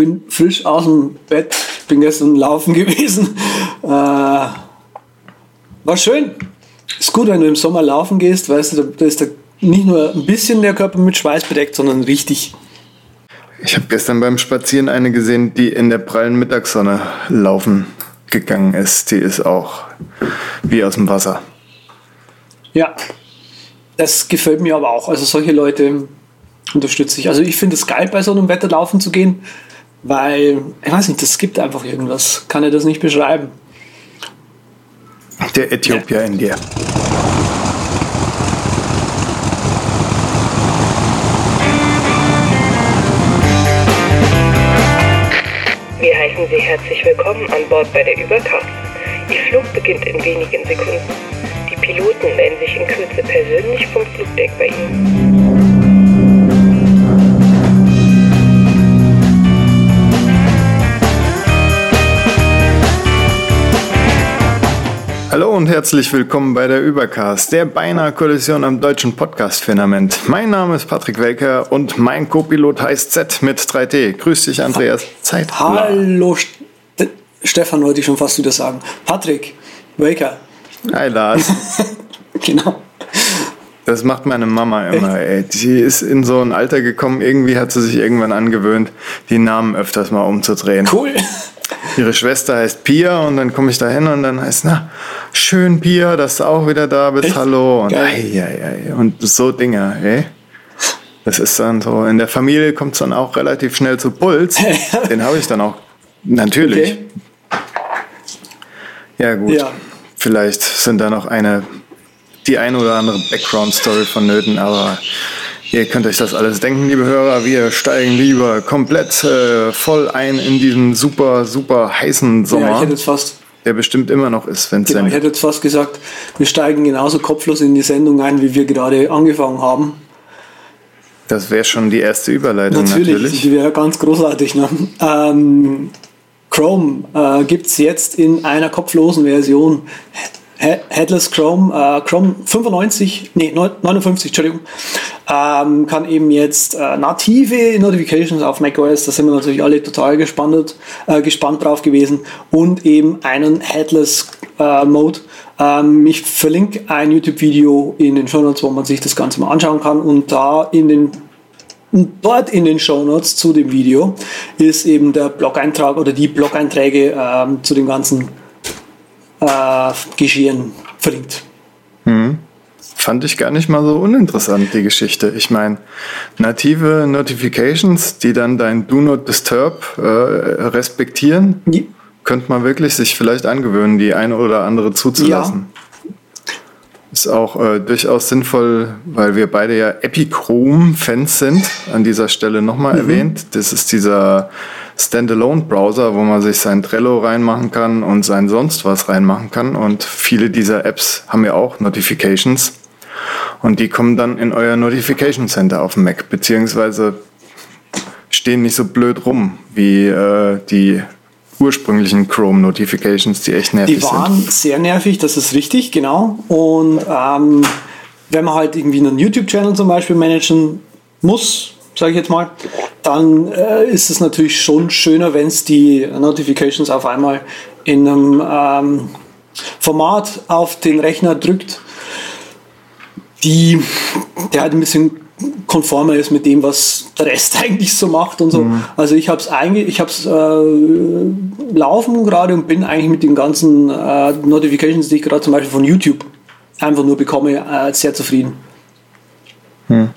bin frisch aus dem Bett, bin gestern laufen gewesen. Äh, war schön. Ist gut, wenn du im Sommer laufen gehst, weißt du, da ist da nicht nur ein bisschen der Körper mit Schweiß bedeckt, sondern richtig. Ich habe gestern beim Spazieren eine gesehen, die in der prallen Mittagssonne laufen gegangen ist. Die ist auch wie aus dem Wasser. Ja, das gefällt mir aber auch. Also solche Leute unterstütze ich. Also ich finde es geil, bei so einem Wetter laufen zu gehen, weil, ich weiß nicht, das gibt einfach irgendwas. Kann ich das nicht beschreiben. Der Äthiopier ja. in dir. Wir heißen Sie herzlich willkommen an Bord bei der Übercast. Ihr Flug beginnt in wenigen Sekunden. Die Piloten melden sich in Kürze persönlich vom Flugdeck bei Ihnen. Hallo und herzlich willkommen bei der Übercast, der beinahe Kollision am deutschen Podcast-Firmament. Mein Name ist Patrick Welker und mein Co-Pilot heißt Z mit 3T. Grüß dich, Andreas. Zeit. Hallo, St Stefan wollte ich schon fast wieder sagen. Patrick Welker. Hi, Lars. genau. Das macht meine Mama immer, ey. Sie ist in so ein Alter gekommen, irgendwie hat sie sich irgendwann angewöhnt, die Namen öfters mal umzudrehen. Cool. Ihre Schwester heißt Pia und dann komme ich da hin und dann heißt, na, schön Pia, dass du auch wieder da bist, Echt? hallo. Und, ei, ei, ei. und so Dinge, ey. Das ist dann so, in der Familie kommt es dann auch relativ schnell zu Puls. Den habe ich dann auch, natürlich. Okay. Ja, gut. Ja. Vielleicht sind da noch eine, die ein oder andere Background-Story vonnöten, aber Ihr könnt euch das alles denken, liebe Hörer. Wir steigen lieber komplett äh, voll ein in diesen super, super heißen Sommer. Ja, ich hätte jetzt fast. Der bestimmt immer noch ist, wenn es genau, Ich hätte jetzt fast gesagt, wir steigen genauso kopflos in die Sendung ein, wie wir gerade angefangen haben. Das wäre schon die erste Überleitung, natürlich. natürlich. Die wäre ganz großartig. Ne? Ähm, Chrome äh, gibt es jetzt in einer kopflosen Version. Headless Chrome, äh, Chrome 95, nee, 59, Entschuldigung, ähm, kann eben jetzt äh, native Notifications auf macOS, da sind wir natürlich alle total gespannt, äh, gespannt drauf gewesen, und eben einen Headless äh, Mode. Ähm, ich verlinke ein YouTube-Video in den Show Notes, wo man sich das Ganze mal anschauen kann und da in den dort in den Show Notes zu dem Video ist eben der Blog-Eintrag oder die Blog-Einträge ähm, zu dem ganzen äh, Geschehen verlinkt. Mhm. Fand ich gar nicht mal so uninteressant, die Geschichte. Ich meine, native Notifications, die dann dein Do Not Disturb äh, respektieren, ja. könnte man wirklich sich vielleicht angewöhnen, die eine oder andere zuzulassen. Ja. Ist auch äh, durchaus sinnvoll, weil wir beide ja Epichrome-Fans sind, an dieser Stelle nochmal mhm. erwähnt. Das ist dieser Standalone-Browser, wo man sich sein Trello reinmachen kann und sein sonst was reinmachen kann. Und viele dieser Apps haben ja auch Notifications. Und die kommen dann in euer Notification Center auf dem Mac, beziehungsweise stehen nicht so blöd rum wie äh, die ursprünglichen Chrome Notifications, die echt nervig sind. Die waren sind. sehr nervig, das ist richtig, genau. Und ähm, wenn man halt irgendwie einen YouTube-Channel zum Beispiel managen muss, sage ich jetzt mal, dann äh, ist es natürlich schon schöner, wenn es die Notifications auf einmal in einem ähm, Format auf den Rechner drückt, die, der halt ein bisschen konformer ist mit dem, was der Rest eigentlich so macht und so. Mhm. Also ich habe es eigentlich, ich habe es äh, laufen gerade und bin eigentlich mit den ganzen äh, Notifications, die ich gerade zum Beispiel von YouTube einfach nur bekomme, äh, sehr zufrieden. Hm.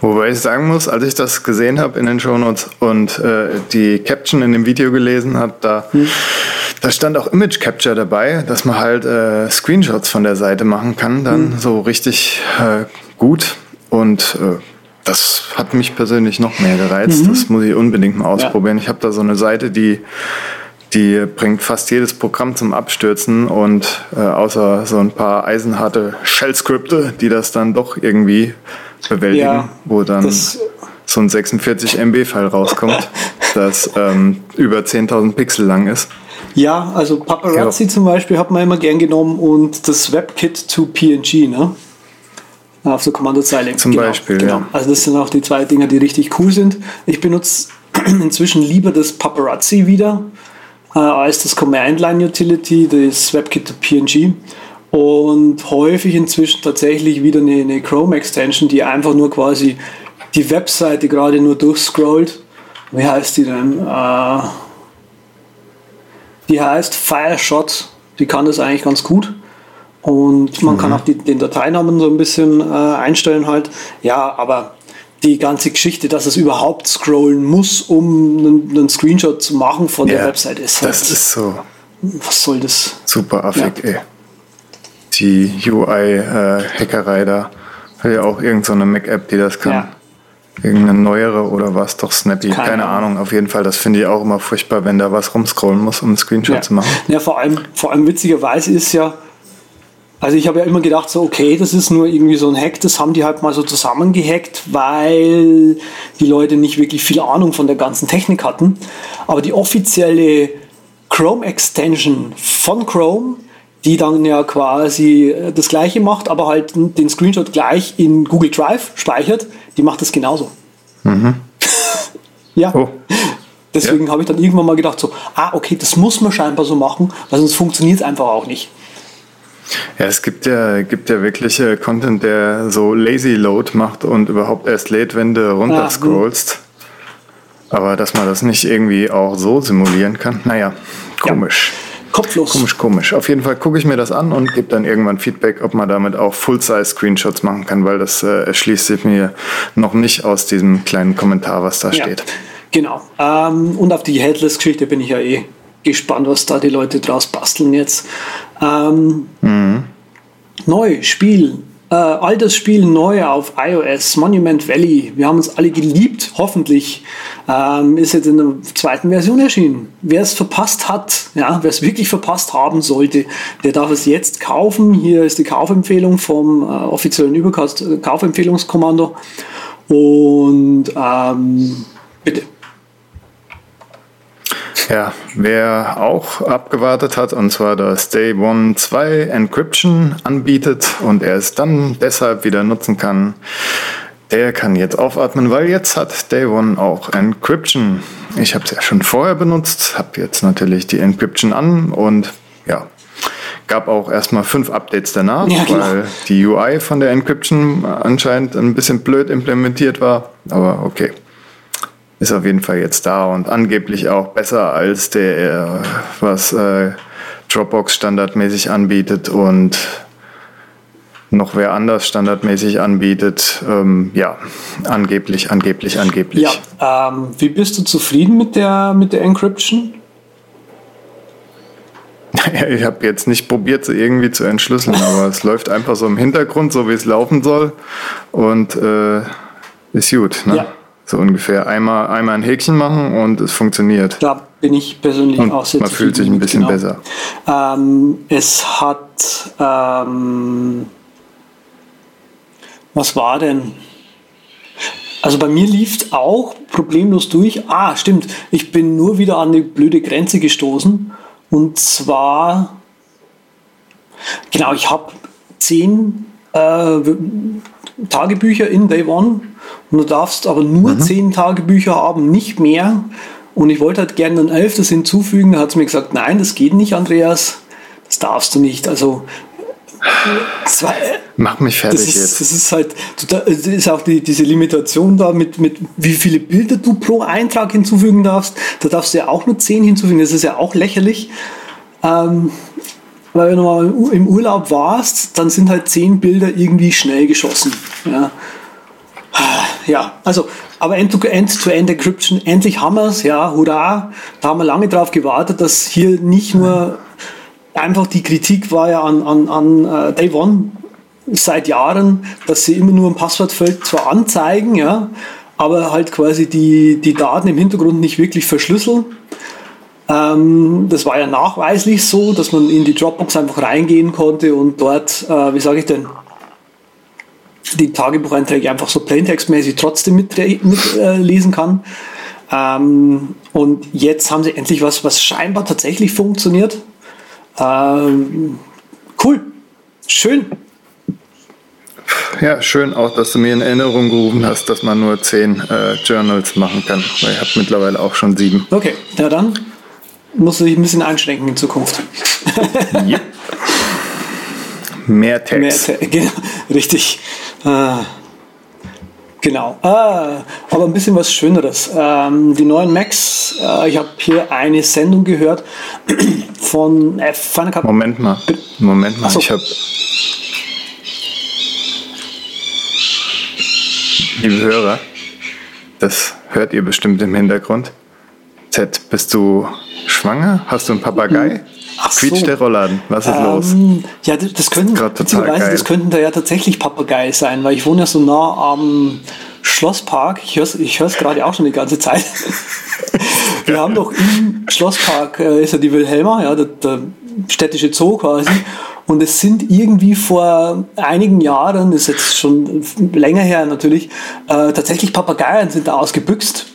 Wobei ich sagen muss, als ich das gesehen habe in den Shownotes und äh, die Caption in dem Video gelesen habe, da, hm. da stand auch Image Capture dabei, dass man halt äh, Screenshots von der Seite machen kann, dann hm. so richtig äh, gut. Und äh, das hat mich persönlich noch mehr gereizt. Mhm. Das muss ich unbedingt mal ausprobieren. Ja. Ich habe da so eine Seite, die die bringt fast jedes Programm zum Abstürzen und äh, außer so ein paar eisenharte Shell-Skripte, die das dann doch irgendwie bewältigen, ja, wo dann so ein 46 MB-File rauskommt, das ähm, über 10.000 Pixel lang ist. Ja, also Paparazzi ja. zum Beispiel hat man immer gern genommen und das WebKit to PNG, ne? Auf der Kommandozeile. Zum genau, Beispiel, genau. Ja. Also das sind auch die zwei Dinge, die richtig cool sind. Ich benutze inzwischen lieber das Paparazzi wieder äh, als das Command-Line Utility, das WebKit to PNG. Und häufig inzwischen tatsächlich wieder eine, eine Chrome-Extension, die einfach nur quasi die Webseite gerade nur durchscrollt. Wie heißt die denn? Äh, die heißt Fireshot. Die kann das eigentlich ganz gut. Und man mhm. kann auch die, den Dateinamen so ein bisschen äh, einstellen halt. Ja, aber die ganze Geschichte, dass es überhaupt scrollen muss, um einen, einen Screenshot zu machen von ja, der Website ist. Halt, das ist so. Was soll das? Super affig, ja. ey. Die UI-Hackerei äh, da. Hat ja auch irgendeine so Mac-App, die das kann. Ja. Irgendeine neuere oder was, doch Snappy, keine, keine Ahnung. Auf jeden Fall, das finde ich auch immer furchtbar, wenn da was rumscrollen muss, um einen Screenshot zu machen. Ja, vor allem, vor allem witzigerweise ist ja, also ich habe ja immer gedacht, so okay, das ist nur irgendwie so ein Hack, das haben die halt mal so zusammengehackt, weil die Leute nicht wirklich viel Ahnung von der ganzen Technik hatten. Aber die offizielle Chrome Extension von Chrome, die dann ja quasi äh, das gleiche macht, aber halt den Screenshot gleich in Google Drive speichert, die macht das genauso. Mhm. ja. Oh. Deswegen ja. habe ich dann irgendwann mal gedacht, so, ah, okay, das muss man scheinbar so machen, weil sonst funktioniert es einfach auch nicht. Ja, es gibt ja, gibt ja wirklich äh, Content, der so Lazy Load macht und überhaupt erst lädt, wenn du runterscrollst. Ja, Aber dass man das nicht irgendwie auch so simulieren kann, naja, komisch. Ja. Kopflos. Komisch, komisch. Auf jeden Fall gucke ich mir das an und gebe dann irgendwann Feedback, ob man damit auch Full-Size-Screenshots machen kann, weil das äh, erschließt sich mir noch nicht aus diesem kleinen Kommentar, was da ja, steht. Genau. Ähm, und auf die Headless-Geschichte bin ich ja eh gespannt, was da die Leute draus basteln jetzt. Ähm, mhm. Neu, Spiel, äh, altes Spiel neu auf iOS, Monument Valley. Wir haben uns alle geliebt, hoffentlich. Ähm, ist jetzt in der zweiten Version erschienen. Wer es verpasst hat, ja, wer es wirklich verpasst haben sollte, der darf es jetzt kaufen. Hier ist die Kaufempfehlung vom äh, offiziellen Übercast äh, Kaufempfehlungskommando. Und ähm, bitte. Ja, wer auch abgewartet hat, und zwar das Day One 2 Encryption anbietet und er es dann deshalb wieder nutzen kann, der kann jetzt aufatmen, weil jetzt hat Day One auch Encryption. Ich habe es ja schon vorher benutzt, habe jetzt natürlich die Encryption an und ja, gab auch erstmal fünf Updates danach, ja, weil die UI von der Encryption anscheinend ein bisschen blöd implementiert war, aber okay ist auf jeden Fall jetzt da und angeblich auch besser als der, was äh, Dropbox standardmäßig anbietet und noch wer anders standardmäßig anbietet. Ähm, ja, angeblich, angeblich, angeblich. Ja, ähm, wie bist du zufrieden mit der, mit der Encryption? ich habe jetzt nicht probiert, sie irgendwie zu entschlüsseln, aber es läuft einfach so im Hintergrund, so wie es laufen soll und äh, ist gut. Ne? Ja. So ungefähr einmal, einmal ein Häkchen machen und es funktioniert. Da bin ich persönlich und auch sehr Man fühlt sich ein bisschen genau. besser. Ähm, es hat, ähm, was war denn? Also bei mir lief es auch problemlos durch. Ah, stimmt. Ich bin nur wieder an eine blöde Grenze gestoßen. Und zwar, genau, ich habe zehn äh, Tagebücher in Day One und du darfst aber nur mhm. zehn Tagebücher haben, nicht mehr. Und ich wollte halt gerne ein elftes hinzufügen. Da hat es mir gesagt, nein, das geht nicht, Andreas. Das darfst du nicht. Also war, Mach mich fertig das ist, jetzt. Das ist halt, das ist auch die, diese Limitation da mit, mit wie viele Bilder du pro Eintrag hinzufügen darfst. Da darfst du ja auch nur zehn hinzufügen. Das ist ja auch lächerlich. Ähm, weil wenn du mal im Urlaub warst, dann sind halt zehn Bilder irgendwie schnell geschossen. Ja. Ja, also, aber End-to-End-Encryption, endlich haben wir es, ja, hurra. Da haben wir lange drauf gewartet, dass hier nicht nur einfach die Kritik war ja an, an, an uh, Day One seit Jahren, dass sie immer nur ein Passwortfeld zwar anzeigen, ja, aber halt quasi die, die Daten im Hintergrund nicht wirklich verschlüsseln. Ähm, das war ja nachweislich so, dass man in die Dropbox einfach reingehen konnte und dort, äh, wie sage ich denn, die Tagebucheinträge einfach so plaintextmäßig trotzdem mitlesen mit, äh, kann. Ähm, und jetzt haben sie endlich was, was scheinbar tatsächlich funktioniert. Ähm, cool. Schön. Ja, schön auch, dass du mir in Erinnerung gerufen hast, dass man nur zehn äh, Journals machen kann. Weil ich habe mittlerweile auch schon sieben. Okay, ja dann musst du dich ein bisschen einschränken in Zukunft. yep. Mehr Text. Mehr Te genau, richtig. Äh, genau. Ah, aber ein bisschen was Schöneres. Ähm, die neuen Macs, äh, ich habe hier eine Sendung gehört von äh, Final Cut. Moment mal. Moment mal, so. ich habe liebe Hörer, das hört ihr bestimmt im Hintergrund. Z, bist du schwanger? Hast du einen Papagei? Ach Quietscht so. der Rollladen? Was ist ähm, los? Ja, das könnten, das, das könnten da ja tatsächlich Papagei sein, weil ich wohne ja so nah am Schlosspark. Ich höre es ich gerade auch schon die ganze Zeit. Wir haben doch im Schlosspark, äh, ist ja die Wilhelma, ja, der, der städtische Zoo quasi. Und es sind irgendwie vor einigen Jahren, das ist jetzt schon länger her natürlich, äh, tatsächlich Papageien sind da ausgebüxt.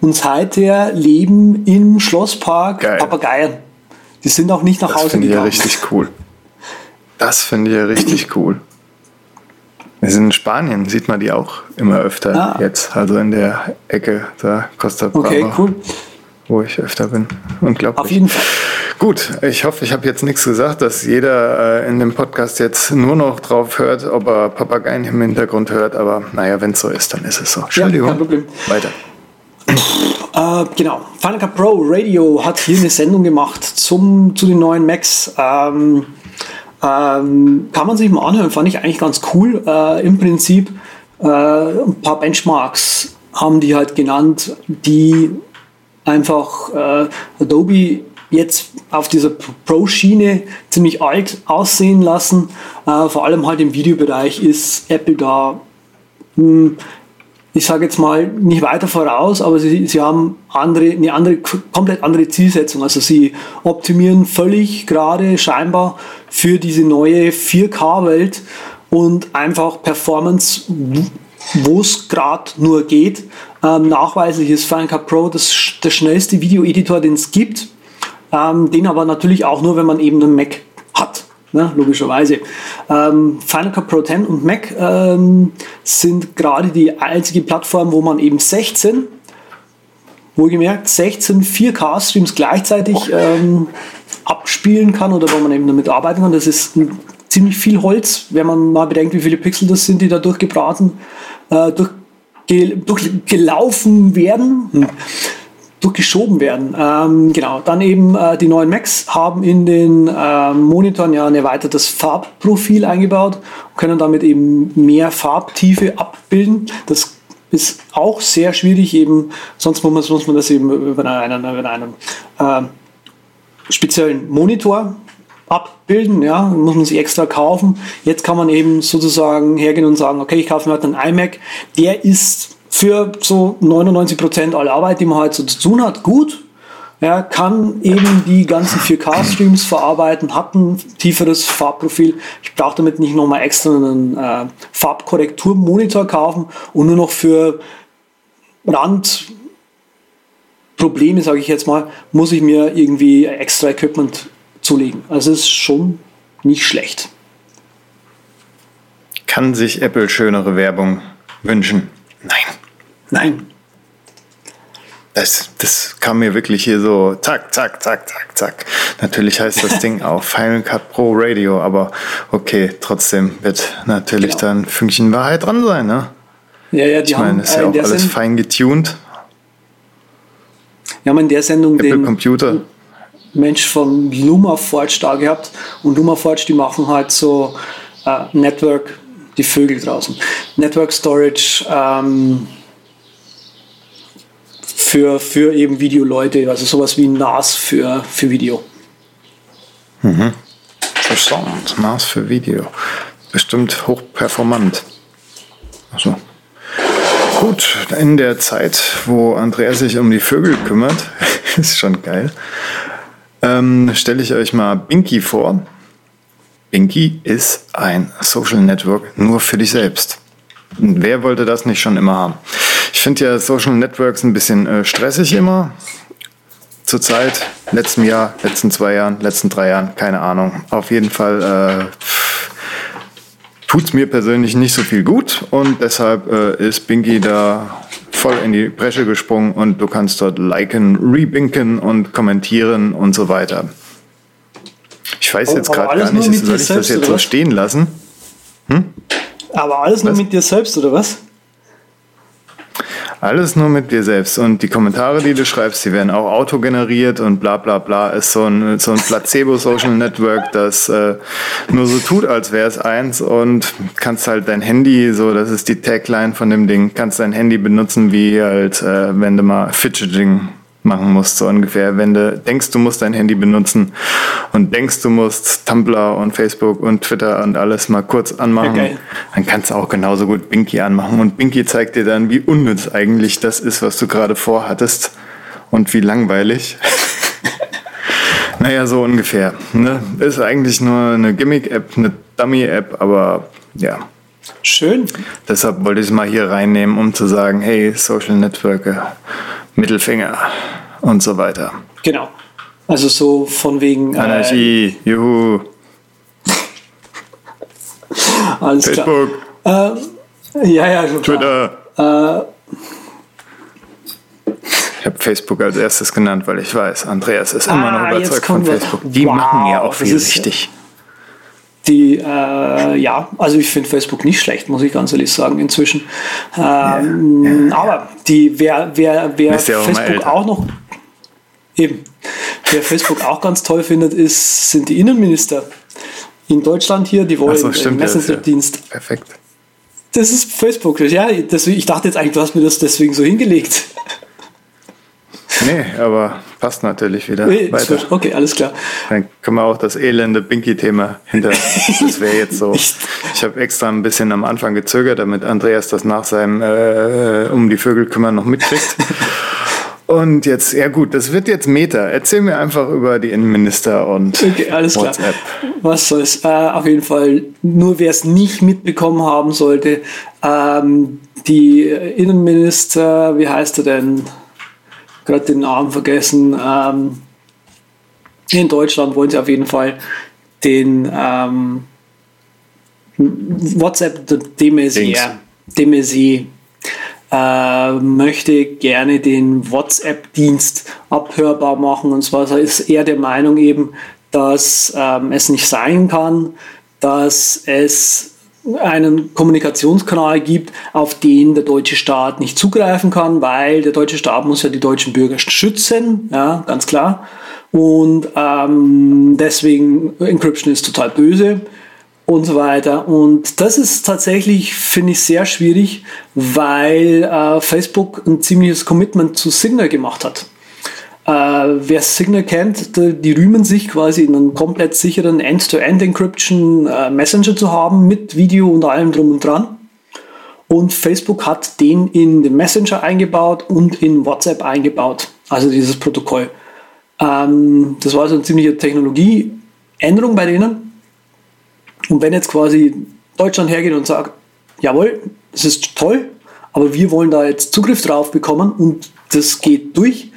Und seither leben im Schlosspark Geil. Papageien. Die sind auch nicht nach das Hause gegangen. Das finde ich ja richtig cool. Das finde ich ja richtig cool. Wir sind in Spanien, sieht man die auch immer öfter ah. jetzt. Also in der Ecke da Costa Brava. Okay, cool. Wo ich öfter bin. Unglaublich. Auf jeden Fall. Gut, ich hoffe, ich habe jetzt nichts gesagt, dass jeder äh, in dem Podcast jetzt nur noch drauf hört, ob er Papageien im Hintergrund hört. Aber naja, wenn es so ist, dann ist es so. Entschuldigung. Ja, kein Problem. Weiter. Äh, genau, Final Cut Pro Radio hat hier eine Sendung gemacht zum, zu den neuen Macs. Ähm, ähm, kann man sich mal anhören, fand ich eigentlich ganz cool. Äh, Im Prinzip äh, ein paar Benchmarks haben die halt genannt, die einfach äh, Adobe jetzt auf dieser Pro-Schiene ziemlich alt aussehen lassen. Äh, vor allem halt im Videobereich ist Apple da, hm, ich sage jetzt mal, nicht weiter voraus, aber sie, sie haben andere, eine andere, komplett andere Zielsetzung. Also sie optimieren völlig gerade scheinbar für diese neue 4K-Welt und einfach Performance, wo es gerade nur geht. Ähm, nachweislich ist Final Cut Pro das, der schnellste Video-Editor, den es gibt. Ähm, den aber natürlich auch nur, wenn man eben einen Mac hat. Ne, logischerweise. Ähm, Final Cut Pro 10 und Mac ähm, sind gerade die einzige Plattform, wo man eben 16, wohlgemerkt 16 4K-Streams gleichzeitig ähm, abspielen kann oder wo man eben damit arbeiten kann. Das ist ziemlich viel Holz, wenn man mal bedenkt, wie viele Pixel das sind, die da durchgebraten, äh, durchgelaufen werden. Hm durchgeschoben werden. Ähm, genau, dann eben äh, die neuen Macs haben in den äh, Monitoren ja ein erweitertes Farbprofil eingebaut und können damit eben mehr Farbtiefe abbilden. Das ist auch sehr schwierig, eben, sonst muss man, muss man das eben über einen, über einen äh, speziellen Monitor abbilden, ja, muss man sich extra kaufen. Jetzt kann man eben sozusagen hergehen und sagen, okay, ich kaufe mir halt einen iMac, der ist für so 99 Prozent aller Arbeit, die man halt so zu tun hat, gut. Er kann eben die ganzen 4K-Streams verarbeiten, hat ein tieferes Farbprofil. Ich brauche damit nicht nochmal extra einen äh, Farbkorrekturmonitor kaufen und nur noch für Randprobleme, sage ich jetzt mal, muss ich mir irgendwie extra Equipment zulegen. Also ist schon nicht schlecht. Kann sich Apple schönere Werbung wünschen? Nein. Das, das kam mir wirklich hier so zack, zack, zack, zack, zack. Natürlich heißt das Ding auch Final Cut Pro Radio, aber okay, trotzdem wird natürlich genau. dann Fünkchen Wahrheit dran sein, ne? Ja, ja, die ich meine, ist ja äh, auch alles Send fein getuned. Wir haben in der Sendung Apple den Computer. Mensch von LumaForge da gehabt und LumaForge, die machen halt so äh, Network, die Vögel draußen, Network Storage, ähm, für, für eben Videoleute, also sowas wie NAS für, für Video. Mhm. Interessant, NAS für Video. Bestimmt hochperformant. Also. Gut, in der Zeit, wo Andreas sich um die Vögel kümmert, ist schon geil, ähm, stelle ich euch mal Binky vor. Binky ist ein Social Network nur für dich selbst. Wer wollte das nicht schon immer haben? Ich finde ja Social Networks ein bisschen äh, stressig immer. Zurzeit, letzten Jahr, letzten zwei Jahren, letzten drei Jahren, keine Ahnung. Auf jeden Fall äh, tut es mir persönlich nicht so viel gut und deshalb äh, ist Binky da voll in die Bresche gesprungen und du kannst dort liken, rebinken und kommentieren und so weiter. Ich weiß jetzt gerade gar nicht, soll ich das jetzt so stehen lassen? Hm? Aber alles nur was? mit dir selbst, oder was? Alles nur mit dir selbst. Und die Kommentare, die du schreibst, die werden auch autogeneriert und bla bla bla. Ist so ein, so ein Placebo-Social Network, das äh, nur so tut, als wäre es eins und kannst halt dein Handy, so das ist die Tagline von dem Ding, kannst dein Handy benutzen, wie halt, äh, wenn du mal Fidgeting machen musst, so ungefähr. Wenn du denkst, du musst dein Handy benutzen und denkst, du musst Tumblr und Facebook und Twitter und alles mal kurz anmachen, okay. dann kannst du auch genauso gut Binky anmachen. Und Binky zeigt dir dann, wie unnütz eigentlich das ist, was du gerade vorhattest und wie langweilig. naja, so ungefähr. Ne? Ist eigentlich nur eine Gimmick-App, eine Dummy-App, aber ja. Schön. Deshalb wollte ich es mal hier reinnehmen, um zu sagen, hey, Social Networker Mittelfinger und so weiter. Genau. Also so von wegen. Äh, Anarchie, äh, juhu. Alles Facebook. klar. Äh, ja, ja, schon Twitter. Äh, ich habe Facebook als erstes genannt, weil ich weiß, Andreas ist immer ah, noch überzeugt von Facebook. Die wow, machen ja auch viel richtig. Die, äh, ja, also ich finde Facebook nicht schlecht, muss ich ganz ehrlich sagen, inzwischen. Ähm, ja, ja, aber die, wer, wer, wer Facebook auch, auch noch eben, wer Facebook auch ganz toll findet, ist, sind die Innenminister in Deutschland hier, die wollen so, stimmt, Messenger-Dienst. Ja. Perfekt. Das ist Facebook, ja. Das, ich dachte jetzt eigentlich, du hast mir das deswegen so hingelegt. Nee, aber passt natürlich wieder nee, weiter. Okay, alles klar. Dann können wir auch das elende Binky-Thema hinter. Das wäre jetzt so. Ich habe extra ein bisschen am Anfang gezögert, damit Andreas das nach seinem äh, um die Vögel kümmern noch mitkriegt. Und jetzt, ja gut, das wird jetzt Meta. Erzähl mir einfach über die Innenminister und okay, alles WhatsApp. Klar. Was soll's? Äh, auf jeden Fall, nur wer es nicht mitbekommen haben sollte, ähm, die Innenminister, wie heißt er denn? Gerade den Namen vergessen. Ähm, in Deutschland wollen sie auf jeden Fall den ähm, WhatsApp Maizière, de Maizière äh, möchte gerne den WhatsApp-Dienst abhörbar machen. Und zwar ist er der Meinung eben, dass ähm, es nicht sein kann, dass es einen Kommunikationskanal gibt, auf den der deutsche Staat nicht zugreifen kann, weil der deutsche Staat muss ja die deutschen Bürger schützen, ja, ganz klar. Und ähm, deswegen Encryption ist total böse und so weiter. Und das ist tatsächlich, finde ich, sehr schwierig, weil äh, Facebook ein ziemliches Commitment zu Signal gemacht hat. Äh, wer Signal kennt, die rühmen sich quasi einen komplett sicheren End-to-End-Encryption äh, Messenger zu haben mit Video und allem drum und dran. Und Facebook hat den in den Messenger eingebaut und in WhatsApp eingebaut, also dieses Protokoll. Ähm, das war also eine ziemliche Technologieänderung bei denen. Und wenn jetzt quasi Deutschland hergeht und sagt, jawohl, das ist toll, aber wir wollen da jetzt Zugriff drauf bekommen und das geht durch,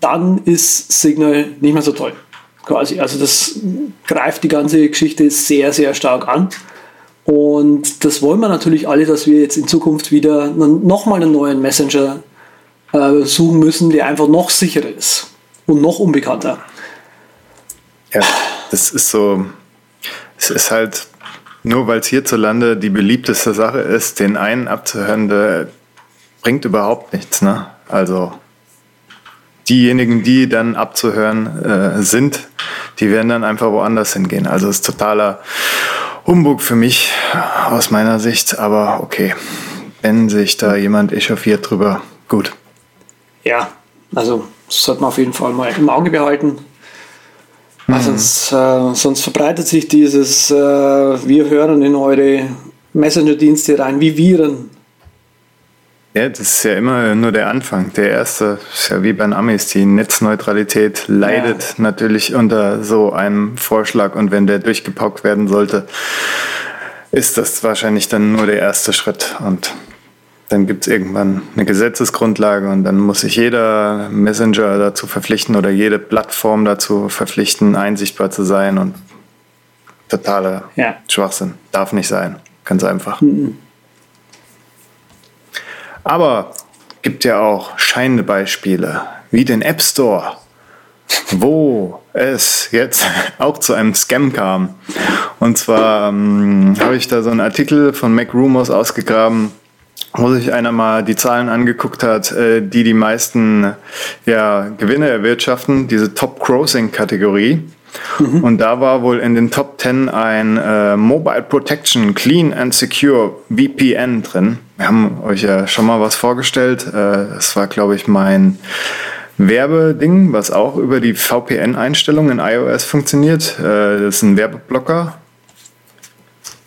dann ist Signal nicht mehr so toll. Quasi. Also das greift die ganze Geschichte sehr, sehr stark an. Und das wollen wir natürlich alle, dass wir jetzt in Zukunft wieder nochmal einen neuen Messenger äh, suchen müssen, der einfach noch sicherer ist und noch unbekannter. Ja, das ist so, es ist halt, nur weil es hierzulande die beliebteste Sache ist, den einen abzuhören, der bringt überhaupt nichts. Ne? Also diejenigen, die dann abzuhören äh, sind, die werden dann einfach woanders hingehen. Also es ist totaler Humbug für mich aus meiner Sicht, aber okay, wenn sich da jemand echauffiert drüber, gut. Ja, also das sollte man auf jeden Fall mal im Auge behalten. Mhm. Sonst, äh, sonst verbreitet sich dieses, äh, wir hören in eure Messenger-Dienste rein wie Viren. Ja, das ist ja immer nur der Anfang. Der erste ist ja wie bei den Amis. Die Netzneutralität leidet ja. natürlich unter so einem Vorschlag und wenn der durchgepaukt werden sollte, ist das wahrscheinlich dann nur der erste Schritt und dann gibt es irgendwann eine Gesetzesgrundlage und dann muss sich jeder Messenger dazu verpflichten oder jede Plattform dazu verpflichten, einsichtbar zu sein und totaler ja. Schwachsinn. Darf nicht sein. Ganz einfach. Mhm. Aber gibt ja auch scheinende Beispiele, wie den App Store, wo es jetzt auch zu einem Scam kam. Und zwar ähm, habe ich da so einen Artikel von Mac Rumors ausgegraben, wo sich einer mal die Zahlen angeguckt hat, äh, die die meisten ja, Gewinne erwirtschaften, diese Top-Crossing-Kategorie. Mhm. Und da war wohl in den Top 10 ein äh, Mobile Protection Clean and Secure VPN drin. Wir haben euch ja schon mal was vorgestellt. Äh, das war, glaube ich, mein Werbeding, was auch über die VPN-Einstellungen in iOS funktioniert. Äh, das ist ein Werbeblocker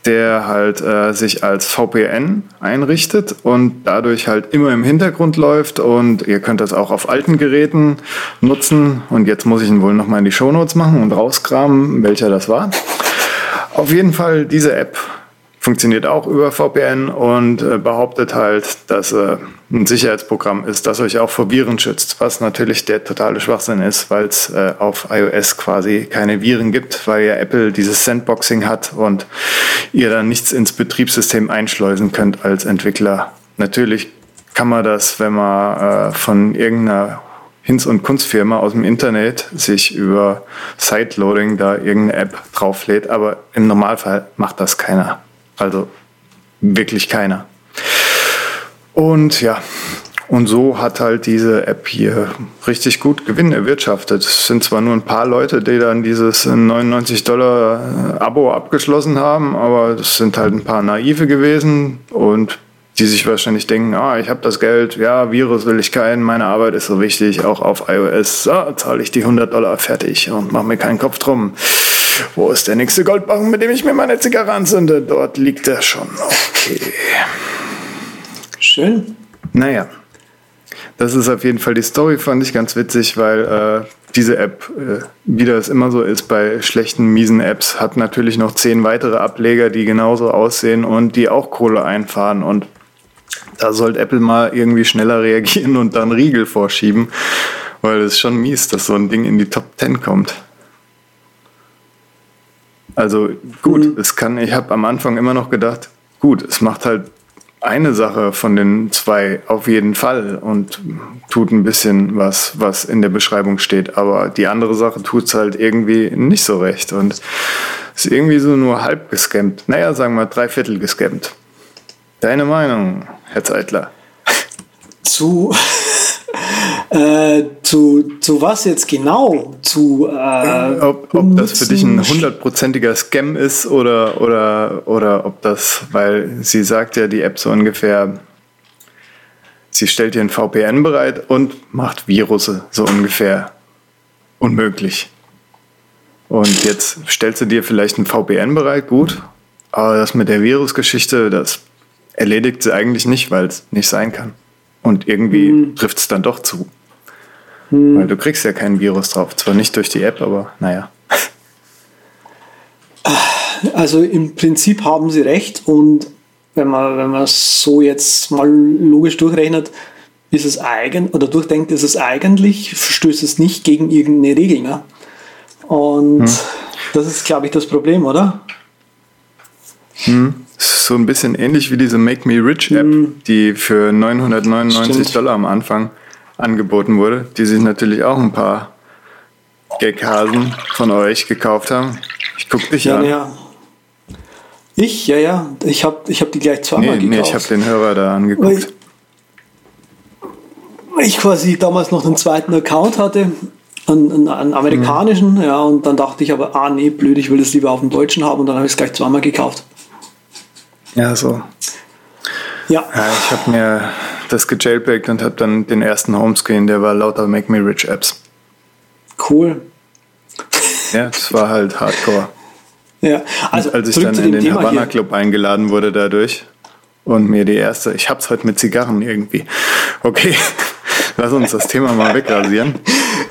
der halt äh, sich als VPN einrichtet und dadurch halt immer im Hintergrund läuft und ihr könnt das auch auf alten Geräten nutzen und jetzt muss ich ihn wohl nochmal in die Shownotes machen und rauskramen, welcher das war. Auf jeden Fall diese App funktioniert auch über VPN und äh, behauptet halt, dass äh, ein Sicherheitsprogramm ist, das euch auch vor Viren schützt, was natürlich der totale Schwachsinn ist, weil es äh, auf iOS quasi keine Viren gibt, weil ja Apple dieses Sandboxing hat und ihr dann nichts ins Betriebssystem einschleusen könnt als Entwickler. Natürlich kann man das, wenn man äh, von irgendeiner Hinz- und Kunstfirma aus dem Internet sich über Sideloading da irgendeine App drauflädt, aber im Normalfall macht das keiner. Also wirklich keiner. Und ja, und so hat halt diese App hier richtig gut Gewinn erwirtschaftet. Es sind zwar nur ein paar Leute, die dann dieses 99 Dollar Abo abgeschlossen haben, aber es sind halt ein paar Naive gewesen und die sich wahrscheinlich denken, ah, ich habe das Geld, ja, Virus will ich keinen, meine Arbeit ist so wichtig, auch auf iOS, so, zahle ich die 100 Dollar fertig und mache mir keinen Kopf drum. Wo ist der nächste Goldbarren, mit dem ich mir meine Zigarre anzünde? Dort liegt er schon. Okay. Schön. Naja. Das ist auf jeden Fall die Story, fand ich ganz witzig, weil äh, diese App, äh, wie das immer so ist bei schlechten, miesen Apps, hat natürlich noch zehn weitere Ableger, die genauso aussehen und die auch Kohle einfahren. Und da sollte Apple mal irgendwie schneller reagieren und dann Riegel vorschieben, weil es ist schon mies, dass so ein Ding in die Top 10 kommt. Also gut, mhm. es kann, ich habe am Anfang immer noch gedacht, gut, es macht halt eine Sache von den zwei auf jeden Fall und tut ein bisschen was, was in der Beschreibung steht. Aber die andere Sache tut es halt irgendwie nicht so recht und ist irgendwie so nur halb gescampt. Naja, sagen wir drei Viertel gescampt. Deine Meinung, Herr Zeitler? Zu äh, zu, zu was jetzt genau? Zu, äh, ob, ob das für dich ein hundertprozentiger Scam ist oder, oder, oder ob das, weil sie sagt ja die App so ungefähr, sie stellt dir ein VPN bereit und macht Virusse so ungefähr unmöglich. Und jetzt stellst du dir vielleicht ein VPN bereit, gut, aber das mit der Virusgeschichte, das erledigt sie eigentlich nicht, weil es nicht sein kann. Und irgendwie mhm. trifft es dann doch zu. Hm. Weil du kriegst ja kein Virus drauf. Zwar nicht durch die App, aber naja. Also im Prinzip haben sie recht und wenn man, wenn man so jetzt mal logisch durchrechnet, ist es eigen oder durchdenkt, ist es eigentlich, verstößt es nicht gegen irgendeine Regel. Ne? Und hm. das ist, glaube ich, das Problem, oder? Hm. So ein bisschen ähnlich wie diese Make Me Rich App, hm. die für 999 Stimmt. Dollar am Anfang angeboten wurde, die sich natürlich auch ein paar Gaghasen von euch gekauft haben. Ich guck dich ja, an. Ja. Ich, ja, ja. Ich habe ich hab die gleich zweimal nee, gekauft. Nee, ich habe den Hörer da angeguckt. Weil ich quasi damals noch einen zweiten Account hatte, einen, einen, einen amerikanischen, mhm. ja, und dann dachte ich aber, ah nee, blöd, ich will das lieber auf dem deutschen haben und dann habe ich es gleich zweimal gekauft. Ja, so. Ja. ja ich habe mir das gejailbreakt und habe dann den ersten Homescreen, der war lauter Make Me Rich Apps. Cool. Ja, das war halt Hardcore. Ja, also und als ich dann in den Thema Havana Club eingeladen wurde dadurch und mir die erste, ich hab's heute mit Zigarren irgendwie. Okay, lass uns das Thema mal wegrasieren.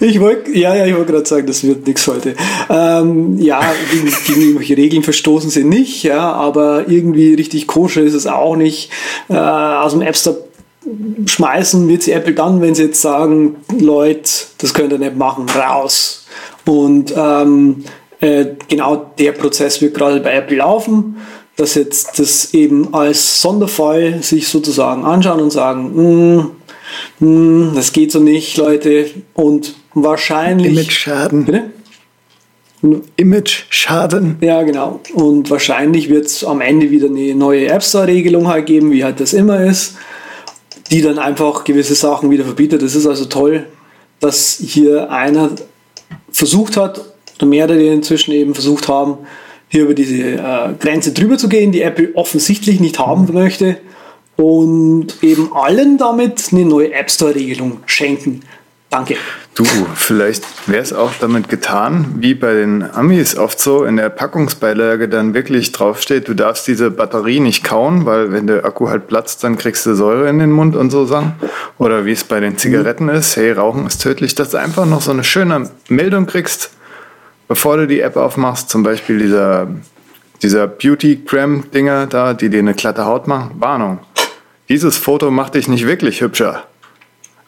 Ich wollte, ja, ja, ich wollte gerade sagen, das wird nichts heute. Ähm, ja, gegen, gegen irgendwelche Regeln verstoßen sie nicht, ja, aber irgendwie richtig koscher ist es auch nicht. Äh, aus dem App Store schmeißen wird sie Apple dann, wenn sie jetzt sagen, Leute, das könnt ihr nicht machen, raus. Und ähm, äh, genau der Prozess wird gerade bei Apple laufen. dass jetzt das eben als Sonderfall sich sozusagen anschauen und sagen, mm, mm, das geht so nicht, Leute, und wahrscheinlich. Image-Schaden. Bitte? Image-Schaden. Ja, genau. Und wahrscheinlich wird es am Ende wieder eine neue App Store-Regelung halt geben, wie halt das immer ist, die dann einfach gewisse Sachen wieder verbietet. Es ist also toll, dass hier einer versucht hat, oder mehrere die inzwischen eben versucht haben, hier über diese äh, Grenze drüber zu gehen, die Apple offensichtlich nicht haben möchte und eben allen damit eine neue App Store-Regelung schenken. Danke. Du, vielleicht wäre es auch damit getan, wie bei den Amis oft so in der Packungsbeilage dann wirklich draufsteht, du darfst diese Batterie nicht kauen, weil wenn der Akku halt platzt, dann kriegst du Säure in den Mund und so Sachen. Oder wie es bei den Zigaretten mhm. ist, hey, Rauchen ist tödlich, dass du einfach noch so eine schöne Meldung kriegst, bevor du die App aufmachst, zum Beispiel dieser, dieser Beauty-Gram-Dinger da, die dir eine glatte Haut machen. Warnung. Dieses Foto macht dich nicht wirklich hübscher.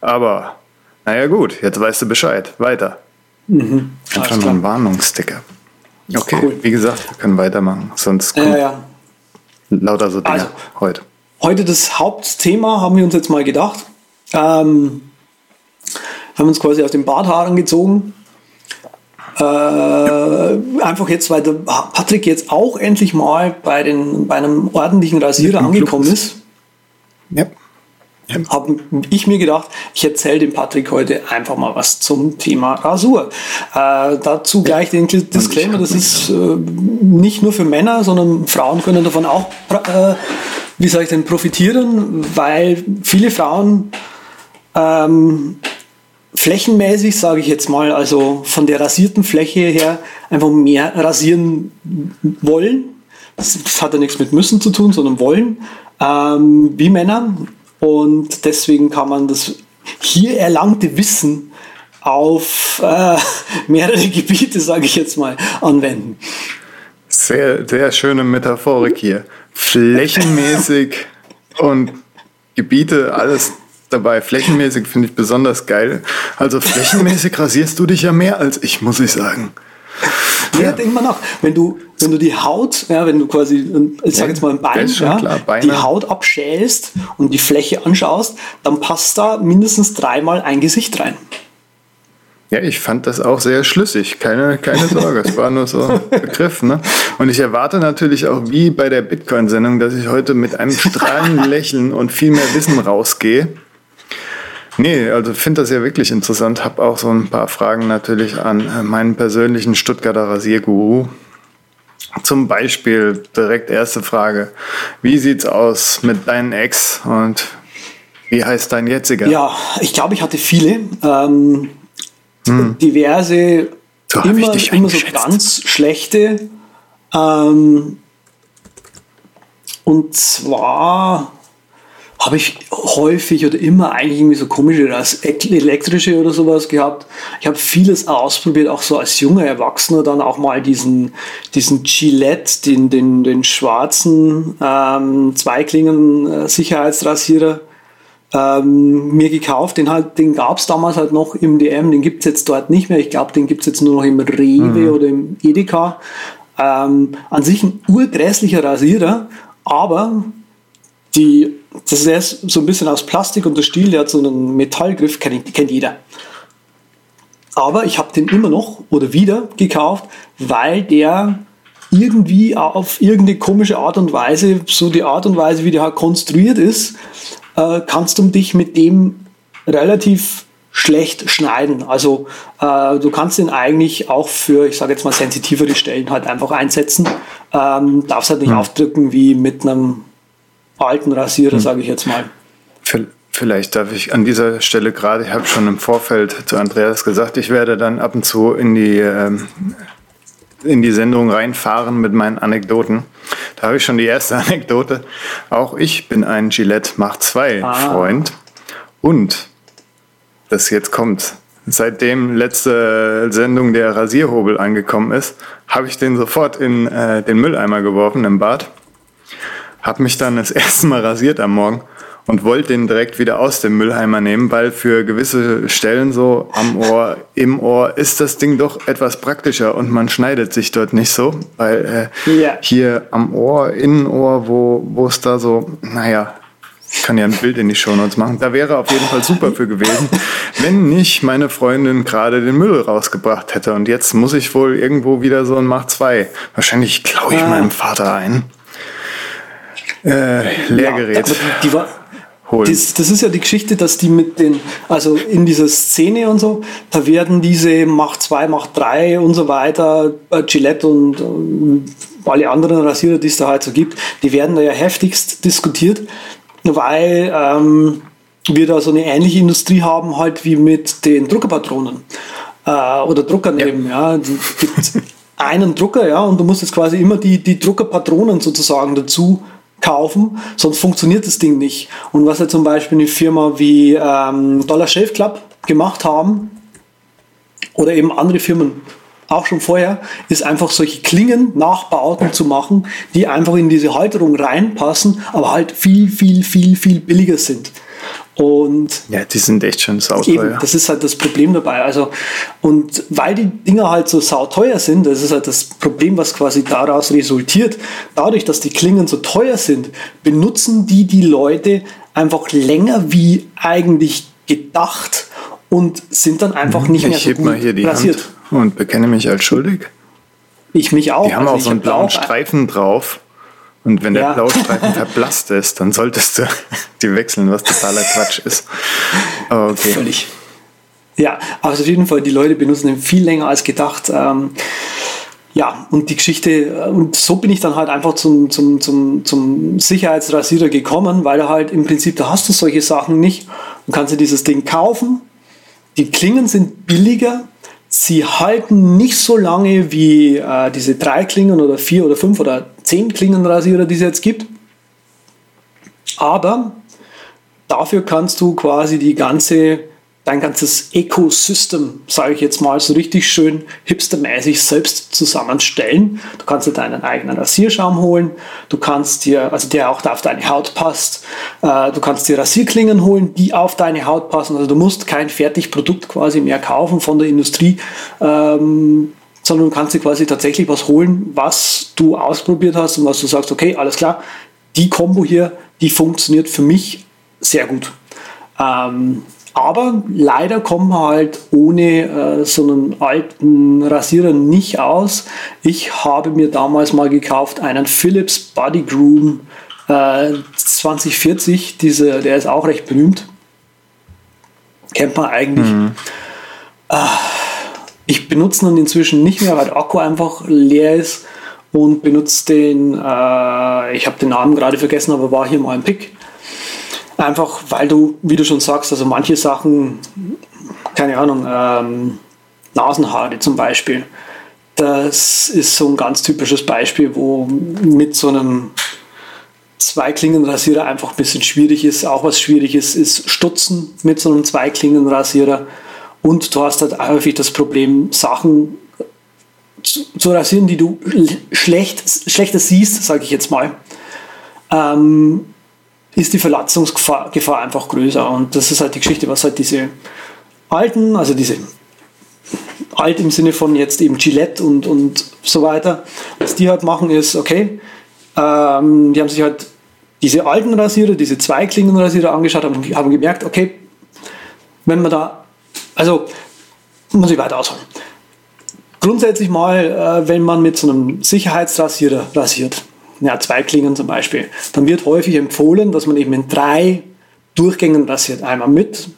Aber naja gut, jetzt weißt du Bescheid. Weiter. Mhm. Einfach nur ein Warnungssticker. Okay, cool. wie gesagt, wir können weitermachen. Sonst kommt ja, ja. lauter so Dinge also, heute. Heute das Hauptthema haben wir uns jetzt mal gedacht. Ähm, haben uns quasi aus dem Barthaaren gezogen. Äh, einfach jetzt, weil der Patrick jetzt auch endlich mal bei, den, bei einem ordentlichen Rasierer angekommen Club. ist. Ja habe ich mir gedacht, ich erzähle dem Patrick heute einfach mal was zum Thema Rasur. Äh, dazu gleich den Disclaimer, das ist äh, nicht nur für Männer, sondern Frauen können davon auch, äh, wie soll ich denn, profitieren, weil viele Frauen ähm, flächenmäßig, sage ich jetzt mal, also von der rasierten Fläche her einfach mehr rasieren wollen. Das, das hat ja nichts mit müssen zu tun, sondern wollen. Ähm, wie Männer. Und deswegen kann man das hier erlangte Wissen auf äh, mehrere Gebiete, sage ich jetzt mal, anwenden. Sehr, sehr schöne Metaphorik hier. Flächenmäßig und Gebiete, alles dabei. Flächenmäßig finde ich besonders geil. Also flächenmäßig rasierst du dich ja mehr als ich, muss ich sagen. Ja, denk mal nach. Wenn du, wenn du die Haut, ja, wenn du quasi, ich sag jetzt mal ein Bein, ja, klar, die Haut abschälst und die Fläche anschaust, dann passt da mindestens dreimal ein Gesicht rein. Ja, ich fand das auch sehr schlüssig. Keine, keine Sorge, es war nur so ein Begriff. Ne? Und ich erwarte natürlich auch wie bei der Bitcoin-Sendung, dass ich heute mit einem strahlenden Lächeln und viel mehr Wissen rausgehe. Nee, also finde das ja wirklich interessant. Habe auch so ein paar Fragen natürlich an äh, meinen persönlichen Stuttgarter Rasierguru. Zum Beispiel direkt erste Frage. Wie sieht's aus mit deinen Ex und wie heißt dein jetziger? Ja, ich glaube, ich hatte viele. Ähm, hm. Diverse, so immer, immer so ganz schlechte. Ähm, und zwar habe ich häufig oder immer eigentlich irgendwie so komische als elektrische oder sowas gehabt. Ich habe vieles ausprobiert, auch so als junger Erwachsener dann auch mal diesen, diesen Gillette, den, den, den schwarzen ähm, Zweiklingen äh, Sicherheitsrasierer ähm, mir gekauft. Den, halt, den gab es damals halt noch im DM, den gibt es jetzt dort nicht mehr. Ich glaube, den gibt es jetzt nur noch im Rewe mhm. oder im Edeka. Ähm, an sich ein urgrässlicher Rasierer, aber die das ist so ein bisschen aus Plastik und der Stiel, der hat so einen Metallgriff, kennt, kennt jeder. Aber ich habe den immer noch oder wieder gekauft, weil der irgendwie auf irgendeine komische Art und Weise, so die Art und Weise, wie der halt konstruiert ist, äh, kannst du dich mit dem relativ schlecht schneiden. Also äh, du kannst den eigentlich auch für, ich sage jetzt mal, sensitivere Stellen halt einfach einsetzen. Ähm, darfst halt nicht mhm. aufdrücken wie mit einem alten Rasierer, hm. sage ich jetzt mal. Vielleicht darf ich an dieser Stelle gerade, ich habe schon im Vorfeld zu Andreas gesagt, ich werde dann ab und zu in die, ähm, in die Sendung reinfahren mit meinen Anekdoten. Da habe ich schon die erste Anekdote. Auch ich bin ein Gillette Mach 2 ah. Freund. Und das jetzt kommt. Seitdem letzte Sendung der Rasierhobel angekommen ist, habe ich den sofort in äh, den Mülleimer geworfen im Bad habe mich dann das erste Mal rasiert am Morgen und wollte den direkt wieder aus dem Mülleimer nehmen, weil für gewisse Stellen so am Ohr, im Ohr ist das Ding doch etwas praktischer und man schneidet sich dort nicht so, weil äh, yeah. hier am Ohr, Innenohr, wo, wo es da so, naja, ich kann ja ein Bild in die Shownotes machen. Da wäre auf jeden Fall super für gewesen, wenn nicht meine Freundin gerade den Müll rausgebracht hätte. Und jetzt muss ich wohl irgendwo wieder so ein Mach 2. Wahrscheinlich klaue ich ah. meinem Vater ein. Äh, Lehrgerät. Ja, die, war, das, das, ist ja die Geschichte, dass die mit den, also in dieser Szene und so, da werden diese Macht 2, Macht 3 und so weiter, äh, Gillette und, und alle anderen Rasierer, die es da halt so gibt, die werden da ja heftigst diskutiert weil ähm, wir da so eine ähnliche Industrie haben, halt wie mit den Druckerpatronen äh, oder Druckern ja. eben. Ja, gibt einen Drucker, ja, und du musst jetzt quasi immer die, die Druckerpatronen sozusagen dazu kaufen, sonst funktioniert das Ding nicht. Und was ja zum Beispiel eine Firma wie ähm, Dollar Shave Club gemacht haben, oder eben andere Firmen auch schon vorher, ist einfach solche Klingen Nachbauten zu machen, die einfach in diese Halterung reinpassen, aber halt viel, viel, viel, viel billiger sind. Und ja, die sind echt schon sauteuer. das ist halt das Problem dabei. Also, und weil die Dinger halt so sauteuer sind, das ist halt das Problem, was quasi daraus resultiert. Dadurch, dass die Klingen so teuer sind, benutzen die die Leute einfach länger wie eigentlich gedacht und sind dann einfach nicht ich mehr so gut mal hier die rasiert. Hand und bekenne mich als schuldig. Ich mich auch. Die haben also auch so einen blauen Streifen drauf. Und wenn der ja. blaue Streifen verblasst ist, dann solltest du die wechseln, was totaler Quatsch ist. Aber okay. Völlig. Ja, also auf jeden Fall, die Leute benutzen den viel länger als gedacht. Ähm, ja, und die Geschichte, und so bin ich dann halt einfach zum, zum, zum, zum Sicherheitsrasierer gekommen, weil da halt im Prinzip, da hast du solche Sachen nicht. Du kannst dir dieses Ding kaufen. Die Klingen sind billiger, Sie halten nicht so lange wie äh, diese drei Klingen oder vier oder fünf oder zehn Klingenrasierer, die es jetzt gibt. Aber dafür kannst du quasi die ganze dein ganzes Ecosystem, sage ich jetzt mal, so richtig schön hipstermäßig selbst zusammenstellen. Du kannst dir deinen eigenen Rasierschaum holen, du kannst dir, also der auch auf deine Haut passt, äh, du kannst dir Rasierklingen holen, die auf deine Haut passen. Also du musst kein Fertigprodukt quasi mehr kaufen von der Industrie, ähm, sondern du kannst dir quasi tatsächlich was holen, was du ausprobiert hast und was du sagst, okay, alles klar, die Kombo hier, die funktioniert für mich sehr gut. Ähm, aber leider kommen wir halt ohne äh, so einen alten Rasierer nicht aus. Ich habe mir damals mal gekauft einen Philips Body Groom äh, 2040. Diese, der ist auch recht berühmt. Kennt man eigentlich. Mhm. Äh, ich benutze ihn inzwischen nicht mehr, weil der Akku einfach leer ist und benutze den, äh, ich habe den Namen gerade vergessen, aber war hier mal ein Pick Einfach weil du, wie du schon sagst, also manche Sachen, keine Ahnung, ähm, Nasenhaare zum Beispiel, das ist so ein ganz typisches Beispiel, wo mit so einem Zweiklingenrasierer einfach ein bisschen schwierig ist. Auch was schwierig ist, ist Stutzen mit so einem Zweiklingenrasierer. Und du hast halt häufig das Problem, Sachen zu, zu rasieren, die du schlecht, schlechter siehst, sage ich jetzt mal. Ähm, ist die Verlatzungsgefahr Gefahr einfach größer. Und das ist halt die Geschichte, was halt diese alten, also diese alt im Sinne von jetzt eben Gillette und, und so weiter, was die halt machen ist, okay, ähm, die haben sich halt diese alten Rasierer, diese Zweiklingenrasierer angeschaut und haben gemerkt, okay, wenn man da, also muss ich weiter ausholen. Grundsätzlich mal, äh, wenn man mit so einem Sicherheitsrasierer rasiert, ja, zwei Klingen zum Beispiel, dann wird häufig empfohlen, dass man eben in drei Durchgängen rasiert. Einmal mit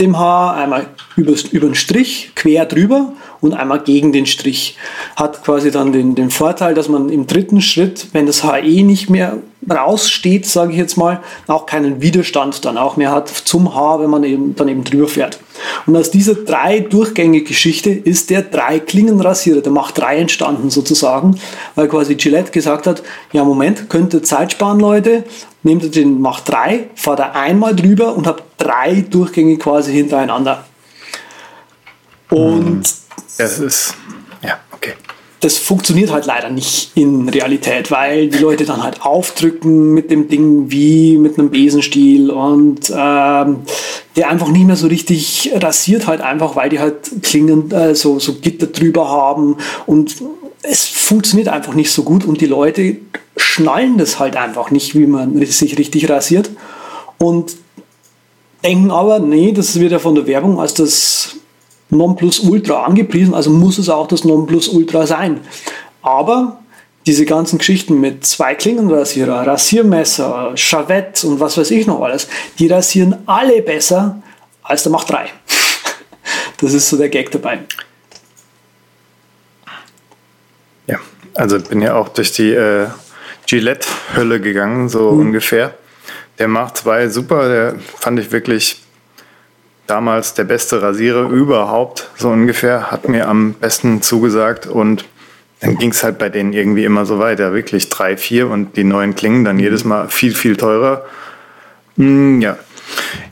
dem Haar, einmal über, über den Strich, quer drüber und einmal gegen den Strich. Hat quasi dann den, den Vorteil, dass man im dritten Schritt, wenn das Haar eh nicht mehr raussteht, sage ich jetzt mal, auch keinen Widerstand dann auch mehr hat zum Haar, wenn man eben dann eben drüber fährt. Und aus dieser drei Durchgänge Geschichte ist der drei Klingenrasierer, der Macht 3 entstanden sozusagen, weil quasi Gillette gesagt hat, ja Moment, könnt ihr Zeit sparen Leute, nehmt den Macht 3, fahrt er einmal drüber und habt drei Durchgänge quasi hintereinander. Und es ist, ja, okay. Das funktioniert halt leider nicht in Realität, weil die Leute dann halt aufdrücken mit dem Ding wie mit einem Besenstiel und ähm, der einfach nicht mehr so richtig rasiert halt einfach, weil die halt klingen äh, so, so Gitter drüber haben und es funktioniert einfach nicht so gut und die Leute schnallen das halt einfach nicht, wie man sich richtig rasiert und denken aber, nee, das wird ja von der Werbung als das Nonplusultra angepriesen, also muss es auch das Nonplusultra sein. Aber diese ganzen Geschichten mit zwei Klingenrasierer, Rasiermesser, Chavette und was weiß ich noch alles, die rasieren alle besser als der Mach 3. Das ist so der Gag dabei. Ja, also bin ja auch durch die äh, Gillette-Hölle gegangen, so mhm. ungefähr. Der Mach 2 super, der fand ich wirklich damals der beste Rasierer überhaupt, so ungefähr, hat mir am besten zugesagt und dann ging es halt bei denen irgendwie immer so weiter, wirklich drei, vier und die neuen Klingen dann jedes Mal viel, viel teurer. Hm, ja,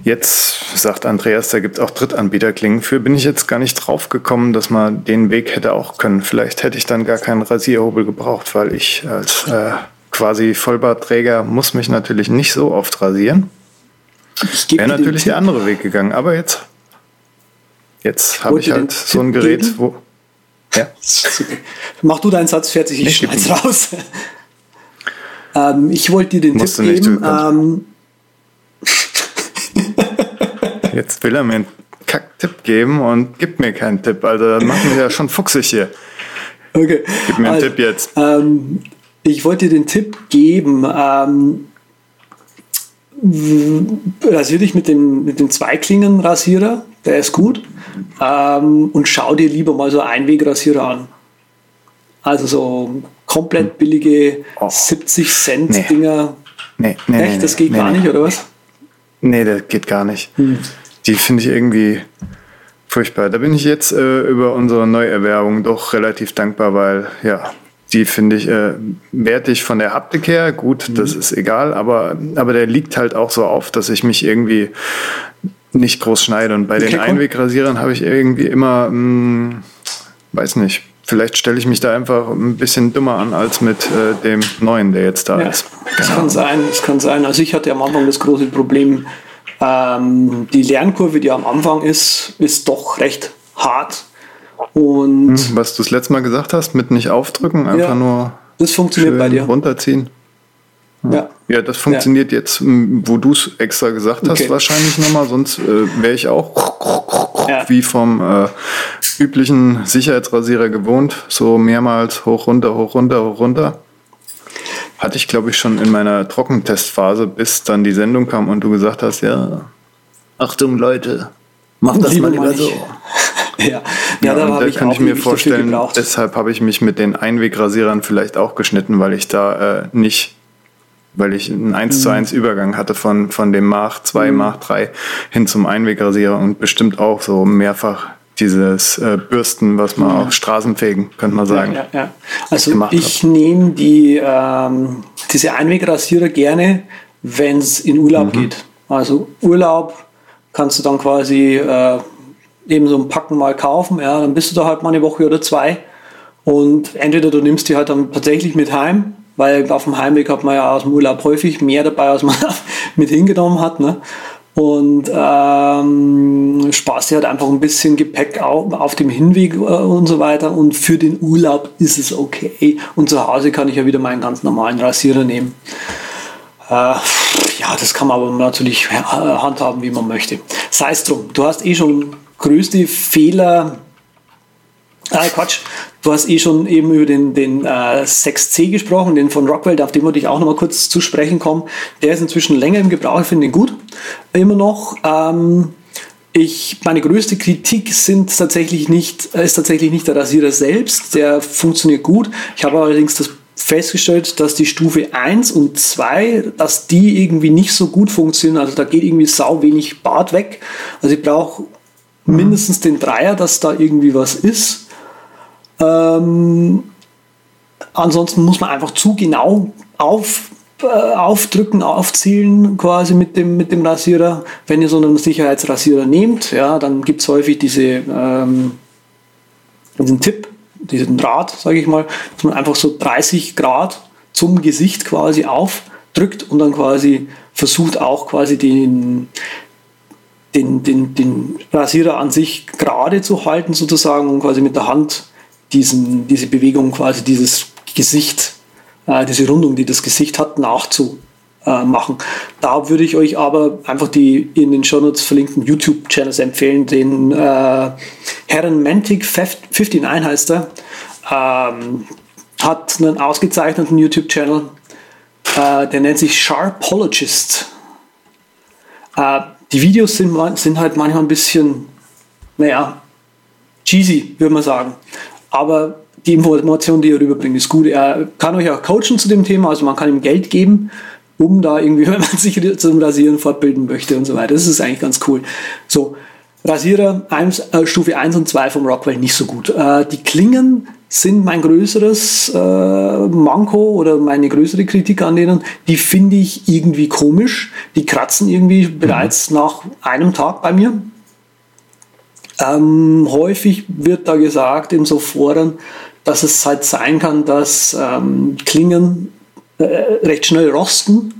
jetzt sagt Andreas, da gibt es auch Drittanbieterklingen für. Bin ich jetzt gar nicht drauf gekommen, dass man den Weg hätte auch können. Vielleicht hätte ich dann gar keinen Rasierhobel gebraucht, weil ich als äh, quasi Vollbartträger muss mich natürlich nicht so oft rasieren. Wäre natürlich der andere Weg gegangen, aber jetzt, jetzt habe ich halt so ein Gerät, geben? wo. Ja. Mach du deinen Satz fertig, ich, ich schneid's raus. ähm, ich wollte dir den Musst Tipp geben. Ähm, jetzt will er mir einen Kack-Tipp geben und gibt mir keinen Tipp. Also das macht mich ja schon fuchsig hier. Okay. Gib mir einen also, Tipp jetzt. Ähm, ich wollte dir den Tipp geben. Ähm, rasier dich mit dem, mit dem Zweiklingenrasierer, der ist gut. Ähm, und schau dir lieber mal so Einwegrasierer an. Also so komplett hm. billige oh. 70 Cent nee. Dinger. Nee, nee, Echt, das geht nee, gar nicht, oder was? Nee, das geht gar nicht. Hm. Die finde ich irgendwie furchtbar. Da bin ich jetzt äh, über unsere Neuerwerbung doch relativ dankbar, weil ja, die finde ich äh, wertig von der Haptik her. Gut, mhm. das ist egal, aber, aber der liegt halt auch so auf, dass ich mich irgendwie nicht groß schneide. Und bei okay, den Einwegrasierern habe ich irgendwie immer, mh, hm, weiß nicht, vielleicht stelle ich mich da einfach ein bisschen dümmer an als mit äh, dem neuen, der jetzt da ja, ist. Das kann sein, das kann sein. Also ich hatte am Anfang das große Problem, ähm, die Lernkurve, die am Anfang ist, ist doch recht hart und hm, Was du das letzte Mal gesagt hast, mit nicht aufdrücken, einfach ja, nur das funktioniert bei dir. runterziehen. Ja. ja, das funktioniert ja. jetzt, wo du es extra gesagt hast, okay. wahrscheinlich nochmal, sonst äh, wäre ich auch ja. wie vom äh, üblichen Sicherheitsrasierer gewohnt, so mehrmals hoch, runter, hoch, runter, hoch, runter. Hatte ich, glaube ich, schon in meiner Trockentestphase, bis dann die Sendung kam und du gesagt hast, ja, Achtung Leute, mach das Liebe mal lieber so. Ja, ja, ja da, da kann ich mir vorstellen, deshalb habe ich mich mit den Einwegrasierern vielleicht auch geschnitten, weil ich da äh, nicht, weil ich einen 1 zu 1 mhm. Übergang hatte von, von dem Mach 2, mhm. Mach 3 hin zum Einwegrasierer und bestimmt auch so mehrfach dieses äh, Bürsten, was man mhm. auch Straßenfegen, könnte man sagen. Ja, ja, Also ich nehme die, ähm, diese Einwegrasierer gerne, wenn es in Urlaub mhm. geht. Also Urlaub kannst du dann quasi äh, eben so ein Packen mal kaufen, ja, dann bist du da halt mal eine Woche oder zwei und entweder du nimmst die halt dann tatsächlich mit heim, weil auf dem Heimweg hat man ja aus dem Urlaub häufig mehr dabei, als man mit hingenommen hat, ne? Und ähm, sparst dir halt einfach ein bisschen Gepäck auf, auf dem Hinweg äh, und so weiter. Und für den Urlaub ist es okay. Und zu Hause kann ich ja wieder meinen ganz normalen Rasierer nehmen. Äh, ja, das kann man aber natürlich handhaben, wie man möchte. Sei es drum, du hast eh schon größte Fehler, Ah, Quatsch. Du hast eh schon eben über den, den äh, 6C gesprochen, den von Rockwell, auf den würde ich auch noch mal kurz zu sprechen kommen. Der ist inzwischen länger im Gebrauch, ich finde ihn gut. Immer noch. Ähm, ich, meine größte Kritik sind tatsächlich nicht, ist tatsächlich nicht der Rasierer selbst, der funktioniert gut. Ich habe allerdings das festgestellt, dass die Stufe 1 und 2, dass die irgendwie nicht so gut funktionieren. Also da geht irgendwie sau wenig Bart weg. Also ich brauche mindestens den Dreier, dass da irgendwie was ist. Ähm, ansonsten muss man einfach zu genau auf, äh, aufdrücken, aufzielen quasi mit dem, mit dem Rasierer. Wenn ihr so einen Sicherheitsrasierer nehmt, ja, dann gibt es häufig diese, ähm, diesen Tipp, diesen Draht, sage ich mal, dass man einfach so 30 Grad zum Gesicht quasi aufdrückt und dann quasi versucht auch quasi den, den, den, den Rasierer an sich gerade zu halten sozusagen und quasi mit der Hand diesen, diese Bewegung quasi dieses Gesicht, äh, diese Rundung, die das Gesicht hat, nachzumachen. Da würde ich euch aber einfach die in den Shownotes verlinkten YouTube-Channels empfehlen, den äh, Herren Mantic 59 heißt er, ähm, hat einen ausgezeichneten YouTube-Channel, äh, der nennt sich Sharpologist. Äh, die Videos sind, sind halt manchmal ein bisschen, naja, cheesy, würde man sagen. Aber die Information, die er rüberbringt, ist gut. Er kann euch auch coachen zu dem Thema, also man kann ihm Geld geben, um da irgendwie, wenn man sich zum Rasieren fortbilden möchte und so weiter. Das ist eigentlich ganz cool. So, Rasierer 1, äh, Stufe 1 und 2 vom Rockwell nicht so gut. Äh, die Klingen sind mein größeres äh, Manko oder meine größere Kritik an denen. Die finde ich irgendwie komisch. Die kratzen irgendwie mhm. bereits nach einem Tag bei mir. Ähm, häufig wird da gesagt in so Foren, dass es halt sein kann, dass ähm, Klingen äh, recht schnell rosten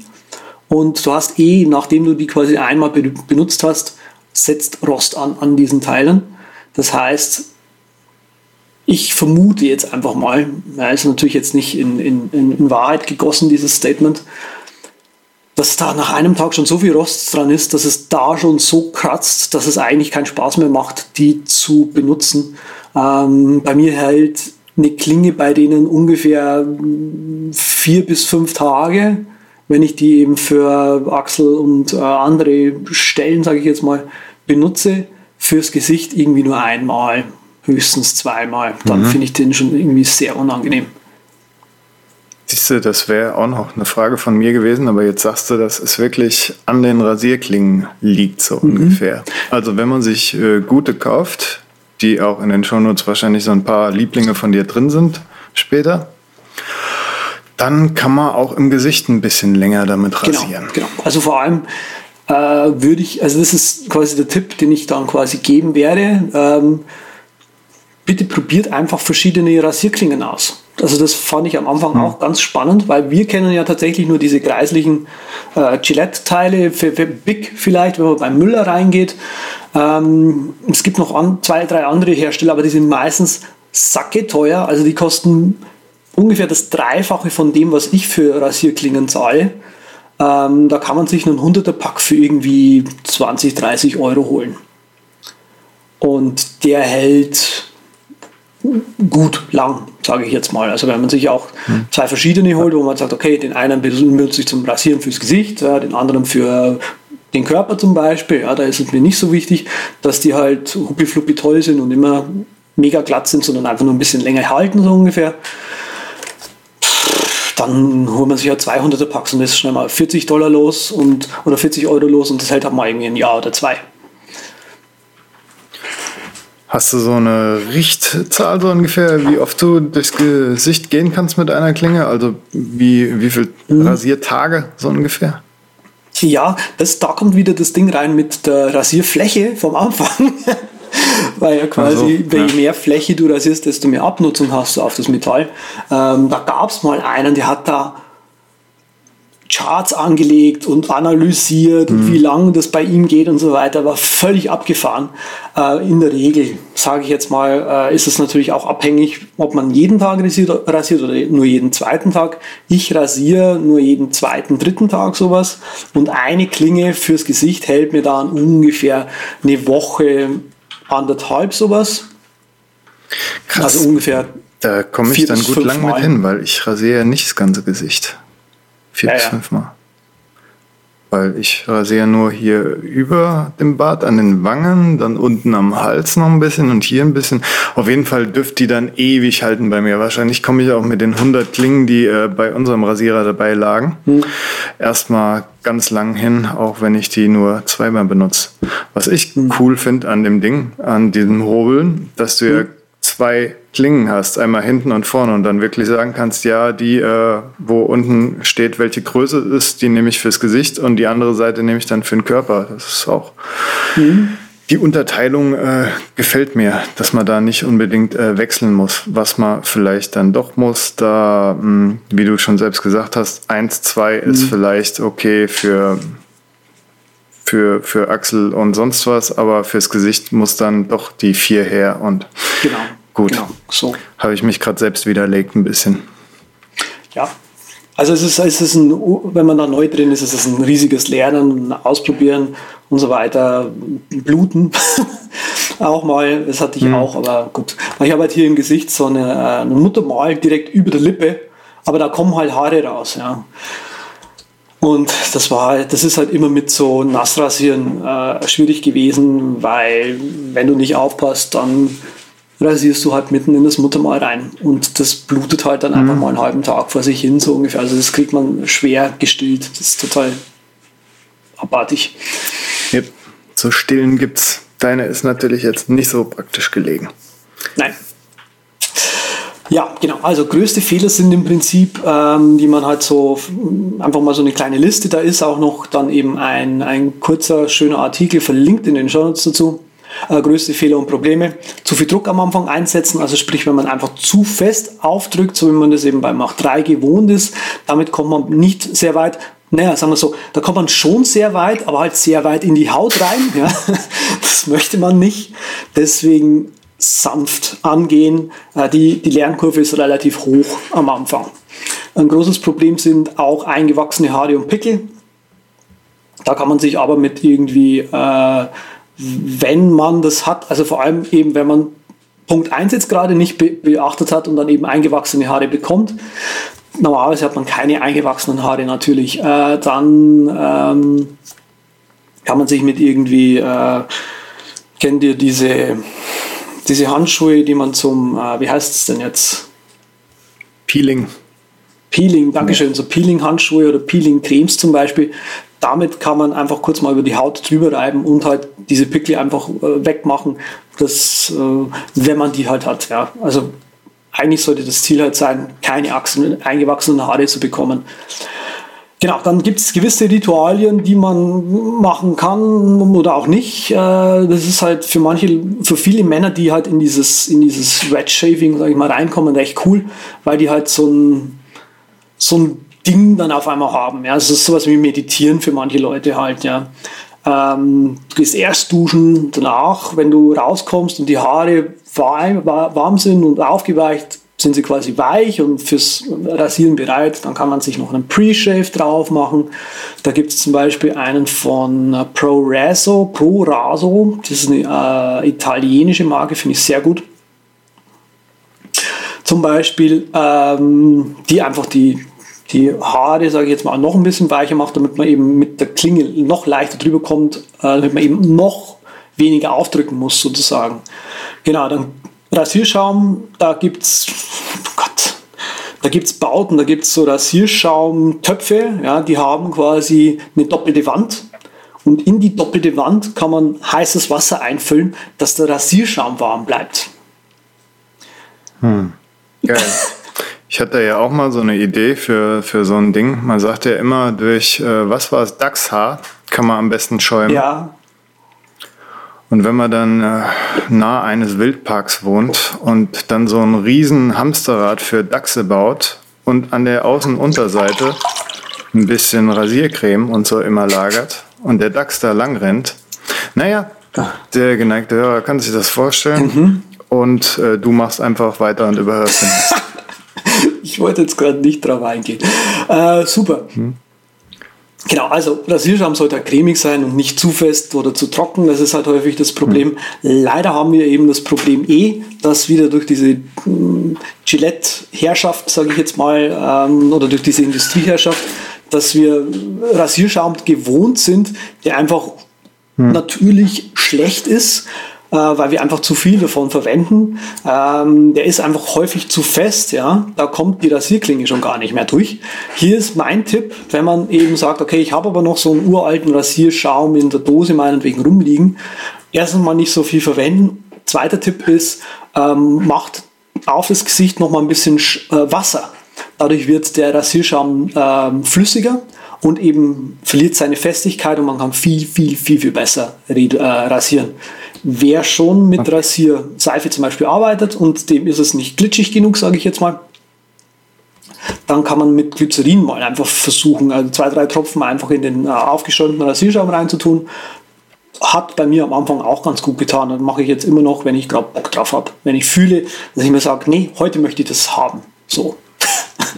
und du hast eh, nachdem du die quasi einmal benutzt hast, setzt Rost an an diesen Teilen. Das heißt, ich vermute jetzt einfach mal, ja, ist natürlich jetzt nicht in, in, in Wahrheit gegossen, dieses Statement, dass da nach einem Tag schon so viel Rost dran ist, dass es da schon so kratzt, dass es eigentlich keinen Spaß mehr macht, die zu benutzen. Ähm, bei mir hält eine Klinge bei denen ungefähr vier bis fünf Tage, wenn ich die eben für Achsel und äh, andere Stellen, sage ich jetzt mal, benutze. Fürs Gesicht irgendwie nur einmal höchstens zweimal. Dann mhm. finde ich den schon irgendwie sehr unangenehm. Siehst du, das wäre auch noch eine Frage von mir gewesen, aber jetzt sagst du, dass es wirklich an den Rasierklingen liegt, so mhm. ungefähr. Also wenn man sich äh, gute kauft, die auch in den Shownotes wahrscheinlich so ein paar Lieblinge von dir drin sind später, dann kann man auch im Gesicht ein bisschen länger damit genau, rasieren. Genau, genau. Also vor allem äh, würde ich, also das ist quasi der Tipp, den ich dann quasi geben werde. Ähm, bitte probiert einfach verschiedene Rasierklingen aus. Also das fand ich am Anfang mhm. auch ganz spannend, weil wir kennen ja tatsächlich nur diese kreislichen äh, Gillette-Teile für, für, Big vielleicht, wenn man beim Müller reingeht. Ähm, es gibt noch an, zwei, drei andere Hersteller, aber die sind meistens sacke teuer. Also die kosten ungefähr das Dreifache von dem, was ich für Rasierklingen zahle. Ähm, da kann man sich einen 100er Pack für irgendwie 20, 30 Euro holen. Und der hält gut lang, sage ich jetzt mal. Also wenn man sich auch zwei verschiedene holt, wo man sagt, okay, den einen benutze ich zum Rasieren fürs Gesicht, ja, den anderen für den Körper zum Beispiel, ja, da ist es mir nicht so wichtig, dass die halt huppi toll sind und immer mega glatt sind, sondern einfach nur ein bisschen länger halten, so ungefähr. Dann holt man sich ja 200er Packs und ist schnell mal 40 Dollar los und, oder 40 Euro los und das hält halt mal irgendwie ein Jahr oder zwei. Hast du so eine Richtzahl so ungefähr, wie oft du durchs Gesicht gehen kannst mit einer Klinge? Also wie, wie viel mhm. Rasiertage so ungefähr? Ja, das, da kommt wieder das Ding rein mit der Rasierfläche vom Anfang. Weil ja quasi, so, je mehr Fläche du rasierst, desto mehr Abnutzung hast du auf das Metall. Ähm, da gab es mal einen, der hat da Charts angelegt und analysiert mhm. und wie lange das bei ihm geht und so weiter, war völlig abgefahren. Äh, in der Regel, sage ich jetzt mal, äh, ist es natürlich auch abhängig, ob man jeden Tag rasiert, rasiert, oder nur jeden zweiten Tag. Ich rasiere nur jeden zweiten, dritten Tag sowas und eine Klinge fürs Gesicht hält mir dann ungefähr eine Woche, anderthalb sowas. Krass. Also ungefähr. Da komme ich dann gut lang mit hin, weil ich rasiere ja nicht das ganze Gesicht. Vier ja, bis ja. fünfmal. Weil ich rasiere nur hier über dem Bart an den Wangen, dann unten am Hals noch ein bisschen und hier ein bisschen. Auf jeden Fall dürft die dann ewig halten bei mir. Wahrscheinlich komme ich auch mit den 100 Klingen, die äh, bei unserem Rasierer dabei lagen, hm. erstmal ganz lang hin, auch wenn ich die nur zweimal benutze. Was ich hm. cool finde an dem Ding, an diesem Hobeln, dass du hm. ja zwei Klingen hast, einmal hinten und vorne und dann wirklich sagen kannst, ja, die, äh, wo unten steht, welche Größe ist, die nehme ich fürs Gesicht und die andere Seite nehme ich dann für den Körper. Das ist auch, mhm. die Unterteilung äh, gefällt mir, dass man da nicht unbedingt äh, wechseln muss. Was man vielleicht dann doch muss, da, mh, hm, wie du schon selbst gesagt hast, 1, 2 mhm. ist vielleicht okay für, für, für Axel und sonst was, aber fürs Gesicht muss dann doch die 4 her und genau, gut. Genau, so. Habe ich mich gerade selbst widerlegt ein bisschen. Ja, also es ist, es ist ein, wenn man da neu drin ist, ist es ein riesiges Lernen, Ausprobieren und so weiter, Bluten auch mal, das hatte ich mhm. auch, aber gut. Ich habe halt hier im Gesicht so eine, äh, eine Muttermal direkt über der Lippe, aber da kommen halt Haare raus, ja. Und das war halt, das ist halt immer mit so Nassrasieren äh, schwierig gewesen, weil wenn du nicht aufpasst, dann rasierst du halt mitten in das Muttermal rein. Und das blutet halt dann mhm. einfach mal einen halben Tag vor sich hin, so ungefähr. Also das kriegt man schwer gestillt. Das ist total abartig. Yep. So stillen gibt's. Deine ist natürlich jetzt nicht so praktisch gelegen. Nein. Ja, genau. Also größte Fehler sind im Prinzip, ähm, die man halt so einfach mal so eine kleine Liste. Da ist auch noch dann eben ein, ein kurzer, schöner Artikel verlinkt in den Show Notes dazu äh, größte Fehler und Probleme. Zu viel Druck am Anfang einsetzen, also sprich, wenn man einfach zu fest aufdrückt, so wie man das eben bei Mach 3 gewohnt ist, damit kommt man nicht sehr weit. Naja, sagen wir so, da kommt man schon sehr weit, aber halt sehr weit in die Haut rein. Ja? Das möchte man nicht. Deswegen sanft angehen. Äh, die, die Lernkurve ist relativ hoch am Anfang. Ein großes Problem sind auch eingewachsene Haare und Pickel. Da kann man sich aber mit irgendwie äh, wenn man das hat, also vor allem eben, wenn man Punkt 1 jetzt gerade nicht be beachtet hat und dann eben eingewachsene Haare bekommt, normalerweise hat man keine eingewachsenen Haare natürlich, äh, dann ähm, kann man sich mit irgendwie, äh, kennt ihr diese, diese Handschuhe, die man zum, äh, wie heißt es denn jetzt? Peeling. Peeling, Dankeschön, so Peeling-Handschuhe oder Peeling-Cremes zum Beispiel, damit kann man einfach kurz mal über die Haut drüber reiben und halt diese Pickel einfach äh, wegmachen, das, äh, wenn man die halt hat. Ja. Also eigentlich sollte das Ziel halt sein, keine Achsen, eingewachsenen Haare zu bekommen. Genau, dann gibt es gewisse Ritualien, die man machen kann oder auch nicht. Äh, das ist halt für manche, für viele Männer, die halt in dieses, in dieses Red Shaving, sag ich mal, reinkommen, recht cool, weil die halt so ein, so ein Ding dann auf einmal haben. Ja, es ist sowas wie Meditieren für manche Leute halt, ja. Ähm, du gehst erst duschen, danach, wenn du rauskommst und die Haare warm, warm sind und aufgeweicht, sind sie quasi weich und fürs Rasieren bereit. Dann kann man sich noch einen Pre-Shave drauf machen. Da gibt es zum Beispiel einen von äh, Pro Raso, Pro Raso. Das ist eine äh, italienische Marke, finde ich sehr gut. Zum Beispiel, ähm, die einfach die, die Haare, sage ich jetzt mal, noch ein bisschen weicher macht, damit man eben mit der Klinge noch leichter drüber kommt, äh, damit man eben noch weniger aufdrücken muss, sozusagen. Genau, dann Rasierschaum, da gibt es, oh Gott, da gibt es Bauten, da gibt es so Rasierschaumtöpfe, ja, die haben quasi eine doppelte Wand. Und in die doppelte Wand kann man heißes Wasser einfüllen, dass der Rasierschaum warm bleibt. Hm. Geil. Ich hatte ja auch mal so eine Idee für, für so ein Ding. Man sagt ja immer, durch, äh, was war es, Dachshaar kann man am besten schäumen. Ja. Und wenn man dann äh, nah eines Wildparks wohnt und dann so ein riesen Hamsterrad für Dachse baut und an der Außenunterseite ein bisschen Rasiercreme und so immer lagert und der Dachs da lang rennt, naja, der geneigte Hörer kann sich das vorstellen. Mhm. Und äh, du machst einfach weiter und überhörst ihn. ich wollte jetzt gerade nicht drauf eingehen. Äh, super. Hm. Genau, also Rasierschaum sollte cremig sein und nicht zu fest oder zu trocken. Das ist halt häufig das Problem. Mhm. Leider haben wir eben das Problem eh, dass wieder durch diese hm, Gillette-Herrschaft, sage ich jetzt mal, ähm, oder durch diese Industrieherrschaft, dass wir Rasierschaum gewohnt sind, der einfach mhm. natürlich schlecht ist äh, weil wir einfach zu viel davon verwenden. Ähm, der ist einfach häufig zu fest, ja. Da kommt die Rasierklinge schon gar nicht mehr durch. Hier ist mein Tipp, wenn man eben sagt, okay, ich habe aber noch so einen uralten Rasierschaum in der Dose meinetwegen rumliegen. Erstens mal nicht so viel verwenden. Zweiter Tipp ist, ähm, macht auf das Gesicht noch mal ein bisschen äh, Wasser. Dadurch wird der Rasierschaum ähm, flüssiger und eben verliert seine Festigkeit und man kann viel, viel, viel, viel besser äh, rasieren. Wer schon mit okay. Rasierseife zum Beispiel arbeitet und dem ist es nicht glitschig genug, sage ich jetzt mal, dann kann man mit Glycerin mal einfach versuchen, also zwei, drei Tropfen einfach in den äh, aufgeschäumten Rasierschaum reinzutun. Hat bei mir am Anfang auch ganz gut getan. Das mache ich jetzt immer noch, wenn ich gerade Bock drauf habe. Wenn ich fühle, dass ich mir sage, nee, heute möchte ich das haben. So.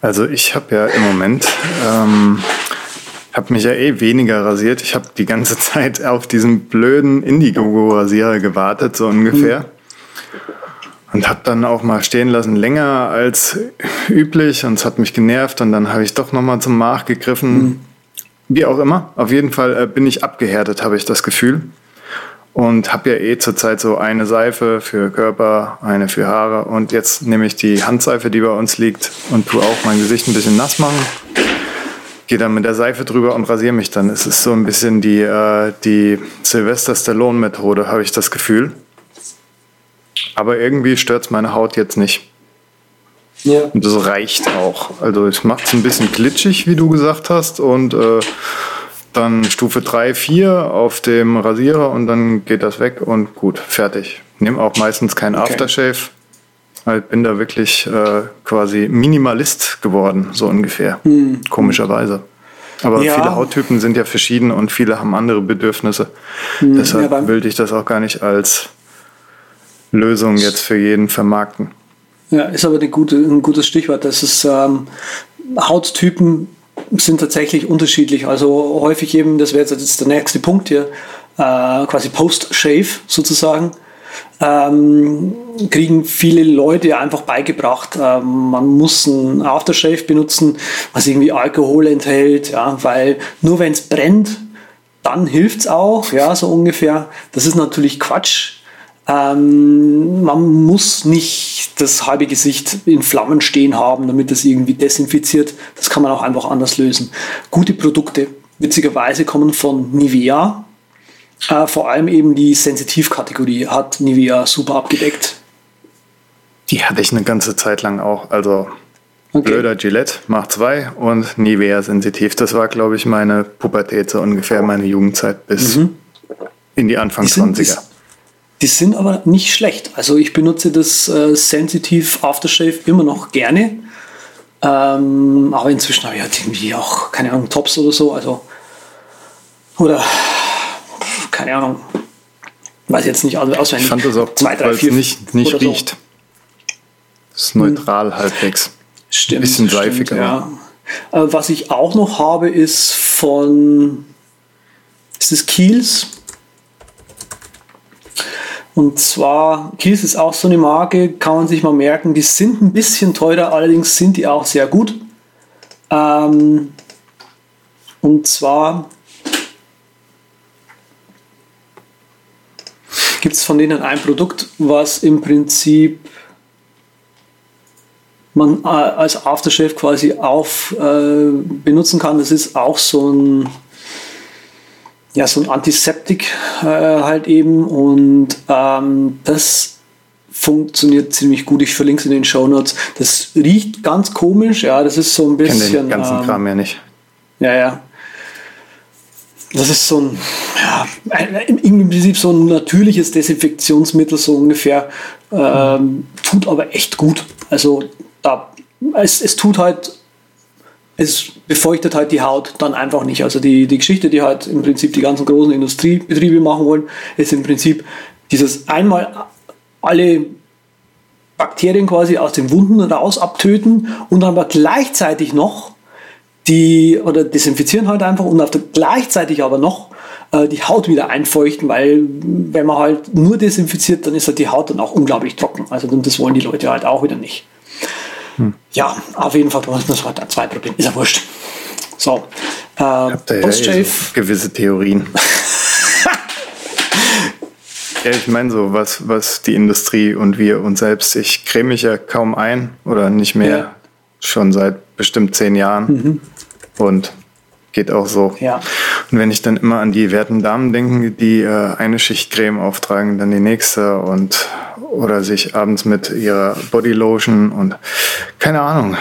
Also ich habe ja im Moment, ähm, habe mich ja eh weniger rasiert. Ich habe die ganze Zeit auf diesen blöden Indiegogo-Rasierer gewartet, so ungefähr. Mhm. Und habe dann auch mal stehen lassen, länger als üblich. Und es hat mich genervt. Und dann habe ich doch nochmal zum Mach gegriffen. Mhm. Wie auch immer. Auf jeden Fall äh, bin ich abgehärtet, habe ich das Gefühl. Und habe ja eh zurzeit so eine Seife für Körper, eine für Haare. Und jetzt nehme ich die Handseife, die bei uns liegt, und tue auch mein Gesicht ein bisschen nass machen. Gehe dann mit der Seife drüber und rasiere mich dann. Es ist so ein bisschen die, äh, die Sylvester Stallone-Methode, habe ich das Gefühl. Aber irgendwie stört es meine Haut jetzt nicht. Ja. Und das reicht auch. Also es macht es ein bisschen glitschig, wie du gesagt hast. Und äh, dann Stufe 3, 4 auf dem Rasierer und dann geht das weg und gut, fertig. Nehme auch meistens kein okay. Aftershave. Ich bin da wirklich äh, quasi Minimalist geworden, so ungefähr. Hm. Komischerweise. Aber ja. viele Hauttypen sind ja verschieden und viele haben andere Bedürfnisse. Hm. Deshalb ja, will ich das auch gar nicht als Lösung jetzt für jeden vermarkten. Ja, ist aber gute, ein gutes Stichwort. Das ist ähm, Hauttypen sind tatsächlich unterschiedlich. Also häufig eben, das wäre jetzt der nächste Punkt hier, äh, quasi Post-Shave sozusagen. Ähm, kriegen viele Leute einfach beigebracht, äh, man muss ein Aftershave benutzen, was irgendwie Alkohol enthält, ja, weil nur wenn es brennt, dann hilft es auch, ja, so ungefähr. Das ist natürlich Quatsch. Ähm, man muss nicht das halbe Gesicht in Flammen stehen haben, damit das irgendwie desinfiziert. Das kann man auch einfach anders lösen. Gute Produkte, witzigerweise, kommen von Nivea. Äh, vor allem eben die Sensitivkategorie hat Nivea super abgedeckt. Die hatte ich eine ganze Zeit lang auch. Also okay. blöder Gillette macht zwei und Nivea sensitiv. Das war, glaube ich, meine Pubertät, so ungefähr meine Jugendzeit bis mhm. in die Anfang die sind, 20er. Die sind aber nicht schlecht. Also ich benutze das äh, Sensitive Aftershave immer noch gerne. Ähm, aber inzwischen habe ich halt irgendwie auch, keine Ahnung, Tops oder so. Also, oder, keine Ahnung, weiß jetzt nicht auswendig. Ich fand das auch zwei, drei, vier, nicht, nicht riecht. So. Ist neutral hm. halbwegs. Stimmt. Ein bisschen seifiger. Ja. Äh, was ich auch noch habe, ist von, ist es Kiels? Und zwar, Kies ist auch so eine Marke, kann man sich mal merken, die sind ein bisschen teurer, allerdings sind die auch sehr gut. Ähm, und zwar gibt es von denen ein Produkt, was im Prinzip man äh, als Aftershave quasi auf äh, benutzen kann. Das ist auch so ein ja, so ein Antiseptik äh, halt eben und ähm, das funktioniert ziemlich gut. Ich verlinke es in den Show Notes. Das riecht ganz komisch, ja, das ist so ein bisschen. Ich kenne den ganzen ähm, Kram ja nicht. Ja, ja. Das ist so ein, ja, im Prinzip so ein natürliches Desinfektionsmittel, so ungefähr. Ähm, tut aber echt gut. Also da, es, es tut halt es befeuchtet halt die Haut dann einfach nicht. Also die, die Geschichte, die halt im Prinzip die ganzen großen Industriebetriebe machen wollen, ist im Prinzip dieses einmal alle Bakterien quasi aus den Wunden raus abtöten und dann aber gleichzeitig noch die, oder desinfizieren halt einfach und auf der, gleichzeitig aber noch äh, die Haut wieder einfeuchten, weil wenn man halt nur desinfiziert, dann ist halt die Haut dann auch unglaublich trocken. Also das wollen die Leute halt auch wieder nicht. Hm. Ja, auf jeden Fall, das war da zwei Probleme. Ist ja wurscht. So. Äh, ihr ja eh so gewisse Theorien. ja, ich meine so, was, was die Industrie und wir uns selbst, ich creme mich ja kaum ein oder nicht mehr, ja. schon seit bestimmt zehn Jahren. Mhm. Und geht auch so. Ja. Und wenn ich dann immer an die werten Damen denke, die äh, eine Schicht Creme auftragen, dann die nächste und oder sich abends mit ihrer Bodylotion und keine Ahnung.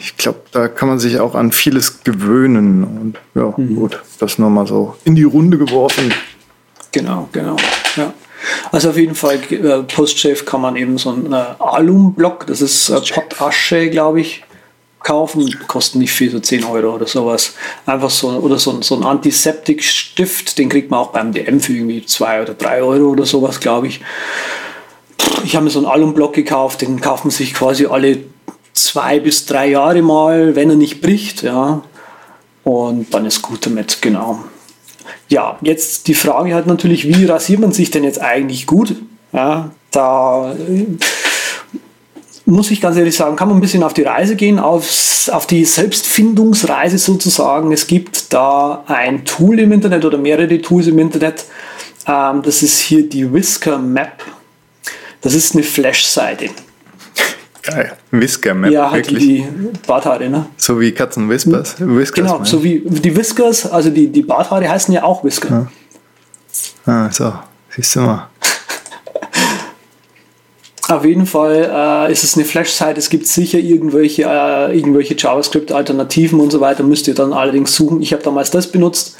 Ich glaube, da kann man sich auch an vieles gewöhnen und ja, mhm. gut, das nur mal so in die Runde geworfen. Genau, genau. Ja. Also auf jeden Fall, äh, Postshave kann man eben so einen äh, Alumblock, das ist äh, Pottasche, glaube ich, kaufen. Kosten nicht viel, so 10 Euro oder sowas. Einfach so, oder so, so ein Antiseptikstift, den kriegt man auch beim DM für irgendwie 2 oder 3 Euro oder sowas, glaube ich. Ich habe mir so einen Alumblock gekauft, den kauft man sich quasi alle zwei bis drei Jahre mal, wenn er nicht bricht, ja. Und dann ist gut damit, genau. Ja, jetzt die Frage hat natürlich, wie rasiert man sich denn jetzt eigentlich gut? Ja, da muss ich ganz ehrlich sagen, kann man ein bisschen auf die Reise gehen, aufs, auf die Selbstfindungsreise sozusagen. Es gibt da ein Tool im Internet oder mehrere Tools im Internet. Ähm, das ist hier die Whisker Map. Das ist eine Flash-Seite. Geil. Whisker Map. Ja, halt wirklich. die Barthaare, ne? So wie Katzen Whispers. Hm? Whiskers, genau, so wie die Whiskers, also die, die Barthaare heißen ja auch Whisker. Ah, ah so, siehst du mal. Auf jeden Fall äh, ist es eine Flash-Site. Es gibt sicher irgendwelche, äh, irgendwelche JavaScript-Alternativen und so weiter. Müsst ihr dann allerdings suchen. Ich habe damals das benutzt.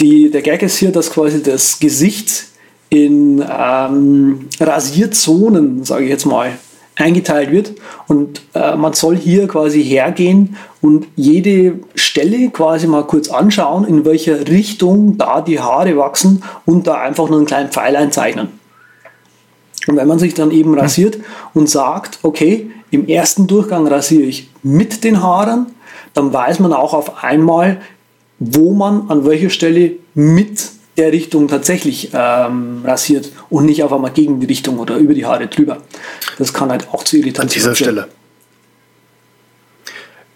Die, der Gag ist hier, dass quasi das Gesicht in ähm, Rasierzonen, sage ich jetzt mal, eingeteilt wird. Und äh, man soll hier quasi hergehen und jede Stelle quasi mal kurz anschauen, in welcher Richtung da die Haare wachsen und da einfach nur einen kleinen Pfeil einzeichnen. Und wenn man sich dann eben rasiert und sagt, okay, im ersten Durchgang rasiere ich mit den Haaren, dann weiß man auch auf einmal, wo man an welcher Stelle mit der Richtung tatsächlich ähm, rasiert und nicht auf einmal gegen die Richtung oder über die Haare drüber. Das kann halt auch zu Irritationen An dieser Stelle.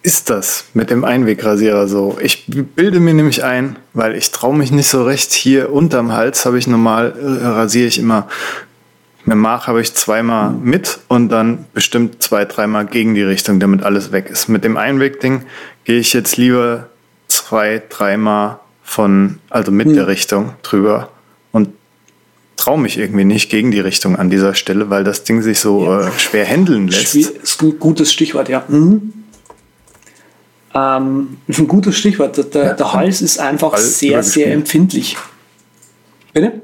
Ist das mit dem Einwegrasierer so? Ich bilde mir nämlich ein, weil ich traue mich nicht so recht. Hier unterm Hals habe ich normal, äh, rasiere ich immer mit Mach habe ich zweimal mit und dann bestimmt zwei, dreimal gegen die Richtung, damit alles weg ist. Mit dem Einwegding gehe ich jetzt lieber zwei, dreimal von, also mit hm. der Richtung drüber und traue mich irgendwie nicht gegen die Richtung an dieser Stelle, weil das Ding sich so ja. äh, schwer handeln lässt. Ist ein gutes Stichwort, ja. Mhm. Ähm, ein gutes Stichwort. Der, ja. der Hals ist einfach Hals sehr, sehr empfindlich. Bitte?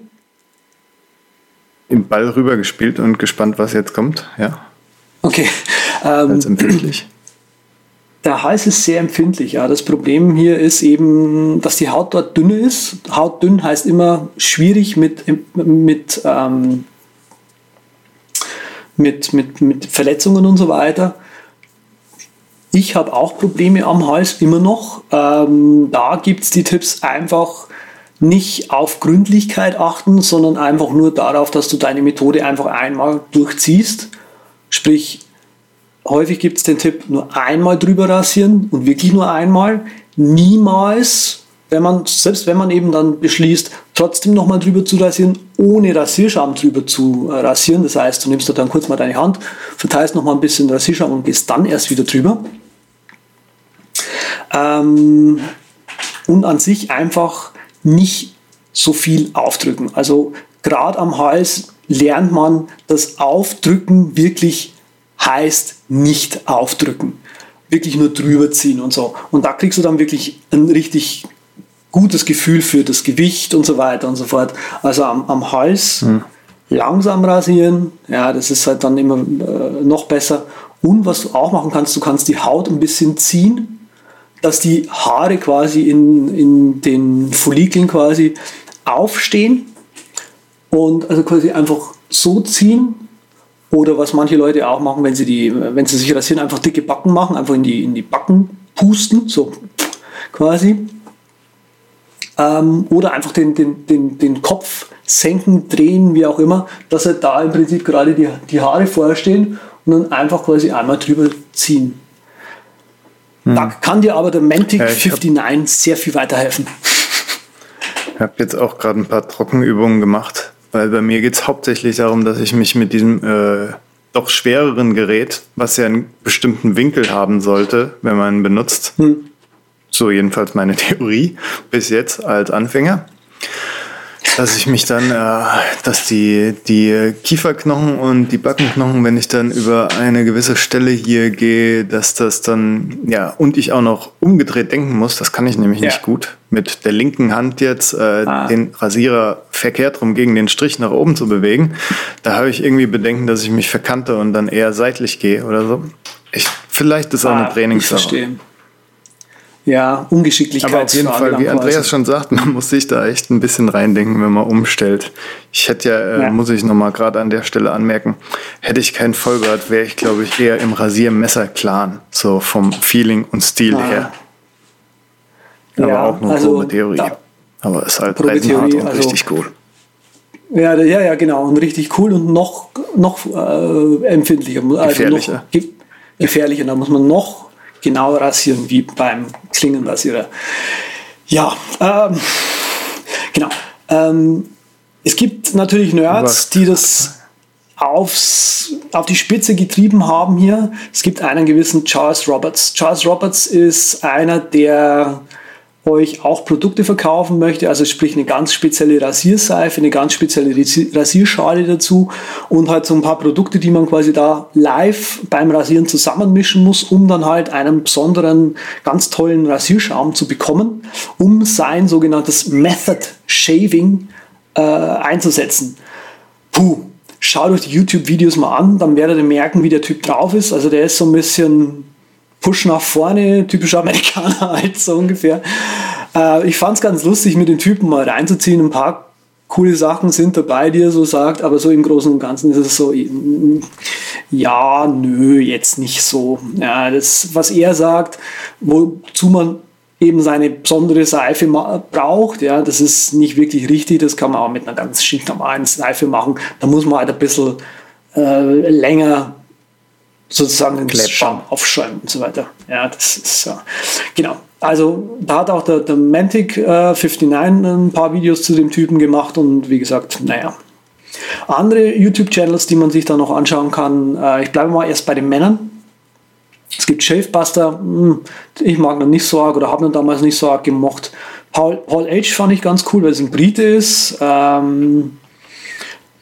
Im Ball rübergespielt und gespannt, was jetzt kommt. Ja. Okay. Ähm, Als empfindlich. Der Hals ist sehr empfindlich. Ja. Das Problem hier ist eben, dass die Haut dort dünner ist. Hautdünn heißt immer schwierig mit, mit, ähm, mit, mit, mit Verletzungen und so weiter. Ich habe auch Probleme am Hals immer noch. Ähm, da gibt es die Tipps einfach nicht auf Gründlichkeit achten, sondern einfach nur darauf, dass du deine Methode einfach einmal durchziehst. Sprich, häufig gibt es den Tipp, nur einmal drüber rasieren und wirklich nur einmal. Niemals, wenn man, selbst wenn man eben dann beschließt, trotzdem nochmal drüber zu rasieren, ohne Rasierschaum drüber zu äh, rasieren. Das heißt, du nimmst dann kurz mal deine Hand, verteilst nochmal ein bisschen Rasierschaum und gehst dann erst wieder drüber. Ähm, und an sich einfach nicht so viel aufdrücken. Also gerade am Hals lernt man, dass Aufdrücken wirklich heißt nicht aufdrücken. Wirklich nur drüber ziehen und so. Und da kriegst du dann wirklich ein richtig gutes Gefühl für das Gewicht und so weiter und so fort. Also am, am Hals mhm. langsam rasieren, ja, das ist halt dann immer äh, noch besser. Und was du auch machen kannst, du kannst die Haut ein bisschen ziehen dass die Haare quasi in, in den Follikeln quasi aufstehen und also quasi einfach so ziehen. Oder was manche Leute auch machen, wenn sie, die, wenn sie sich rasieren, einfach dicke Backen machen, einfach in die, in die Backen pusten, so quasi. Ähm, oder einfach den, den, den, den Kopf senken, drehen, wie auch immer, dass halt da im Prinzip gerade die, die Haare vorher stehen und dann einfach quasi einmal drüber ziehen. Hm. Da kann dir aber der Mantic ja, 59 sehr viel weiterhelfen. Ich habe jetzt auch gerade ein paar Trockenübungen gemacht, weil bei mir geht es hauptsächlich darum, dass ich mich mit diesem äh, doch schwereren Gerät, was ja einen bestimmten Winkel haben sollte, wenn man ihn benutzt, hm. so jedenfalls meine Theorie bis jetzt als Anfänger, dass ich mich dann, äh, dass die, die Kieferknochen und die Backenknochen, wenn ich dann über eine gewisse Stelle hier gehe, dass das dann, ja, und ich auch noch umgedreht denken muss, das kann ich nämlich ja. nicht gut. Mit der linken Hand jetzt äh, ah. den Rasierer verkehrt rum gegen den Strich nach oben zu bewegen. Da habe ich irgendwie Bedenken, dass ich mich verkante und dann eher seitlich gehe oder so. Ich, vielleicht ist auch ah, eine Trainingssache. Ich verstehe. Ja, Ungeschicklichkeit. Aber auf jeden Fall, wie Andreas schon sagt, man muss sich da echt ein bisschen reindenken, wenn man umstellt. Ich hätte ja, äh, ja. muss ich nochmal gerade an der Stelle anmerken, hätte ich kein Vollbart, wäre ich, glaube ich, eher im Rasiermesser-Clan, so vom Feeling und Stil ah. her. Aber ja, auch nur also, grobe Theorie. Aber ist halt Eisenhart und also, richtig cool. Ja, ja, ja, genau. Und richtig cool und noch, noch äh, empfindlicher. Also gefährlicher. Noch ge gefährlicher. Da muss man noch genau rasieren wie beim Klingenrasierer. Ja, ähm, genau. Ähm, es gibt natürlich Nerds, die das aufs, auf die Spitze getrieben haben hier. Es gibt einen gewissen Charles Roberts. Charles Roberts ist einer der euch auch Produkte verkaufen möchte, also sprich eine ganz spezielle Rasierseife, eine ganz spezielle Rasierschale dazu und halt so ein paar Produkte, die man quasi da live beim Rasieren zusammenmischen muss, um dann halt einen besonderen, ganz tollen Rasierschaum zu bekommen, um sein sogenanntes Method Shaving äh, einzusetzen. Puh, schaut euch die YouTube-Videos mal an, dann werdet ihr merken, wie der Typ drauf ist. Also der ist so ein bisschen Push nach vorne, typischer Amerikaner halt so ungefähr. Äh, ich fand es ganz lustig, mit den Typen mal reinzuziehen. Ein paar coole Sachen sind dabei, die er so sagt, aber so im Großen und Ganzen ist es so, ja, nö, jetzt nicht so. Ja, das, was er sagt, wozu man eben seine besondere Seife braucht, ja, das ist nicht wirklich richtig, das kann man auch mit einer ganz schick normalen Seife machen. Da muss man halt ein bisschen äh, länger sozusagen Schaum aufschäumen und so weiter. Ja, das ist ja. Genau. Also da hat auch der, der Mantic äh, 59 ein paar Videos zu dem Typen gemacht und wie gesagt, naja. Andere YouTube-Channels, die man sich da noch anschauen kann, äh, ich bleibe mal erst bei den Männern. Es gibt Shavebuster, hm, ich mag ihn nicht so arg oder habe ihn damals nicht so arg gemocht. Paul, Paul H. fand ich ganz cool, weil es ein Brite ist. Ähm,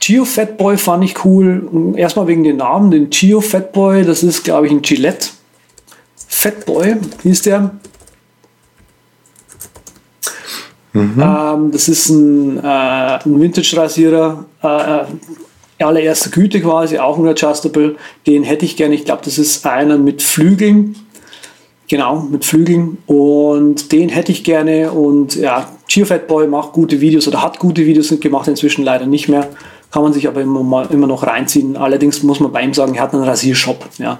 Geo Fatboy fand ich cool. Erstmal wegen den Namen. Den Geo Fatboy, das ist, glaube ich, ein Gillette. Fatboy hieß der. Mhm. Ähm, das ist ein, äh, ein Vintage-Rasierer. Äh, äh allererster Güte quasi, auch ein Adjustable. Den hätte ich gerne. Ich glaube, das ist einer mit Flügeln. Genau, mit Flügeln. Und den hätte ich gerne. Und ja, Geo Fatboy macht gute Videos oder hat gute Videos gemacht, inzwischen leider nicht mehr kann man sich aber immer, immer noch reinziehen. Allerdings muss man bei ihm sagen, er hat einen Rasiershop. Ja.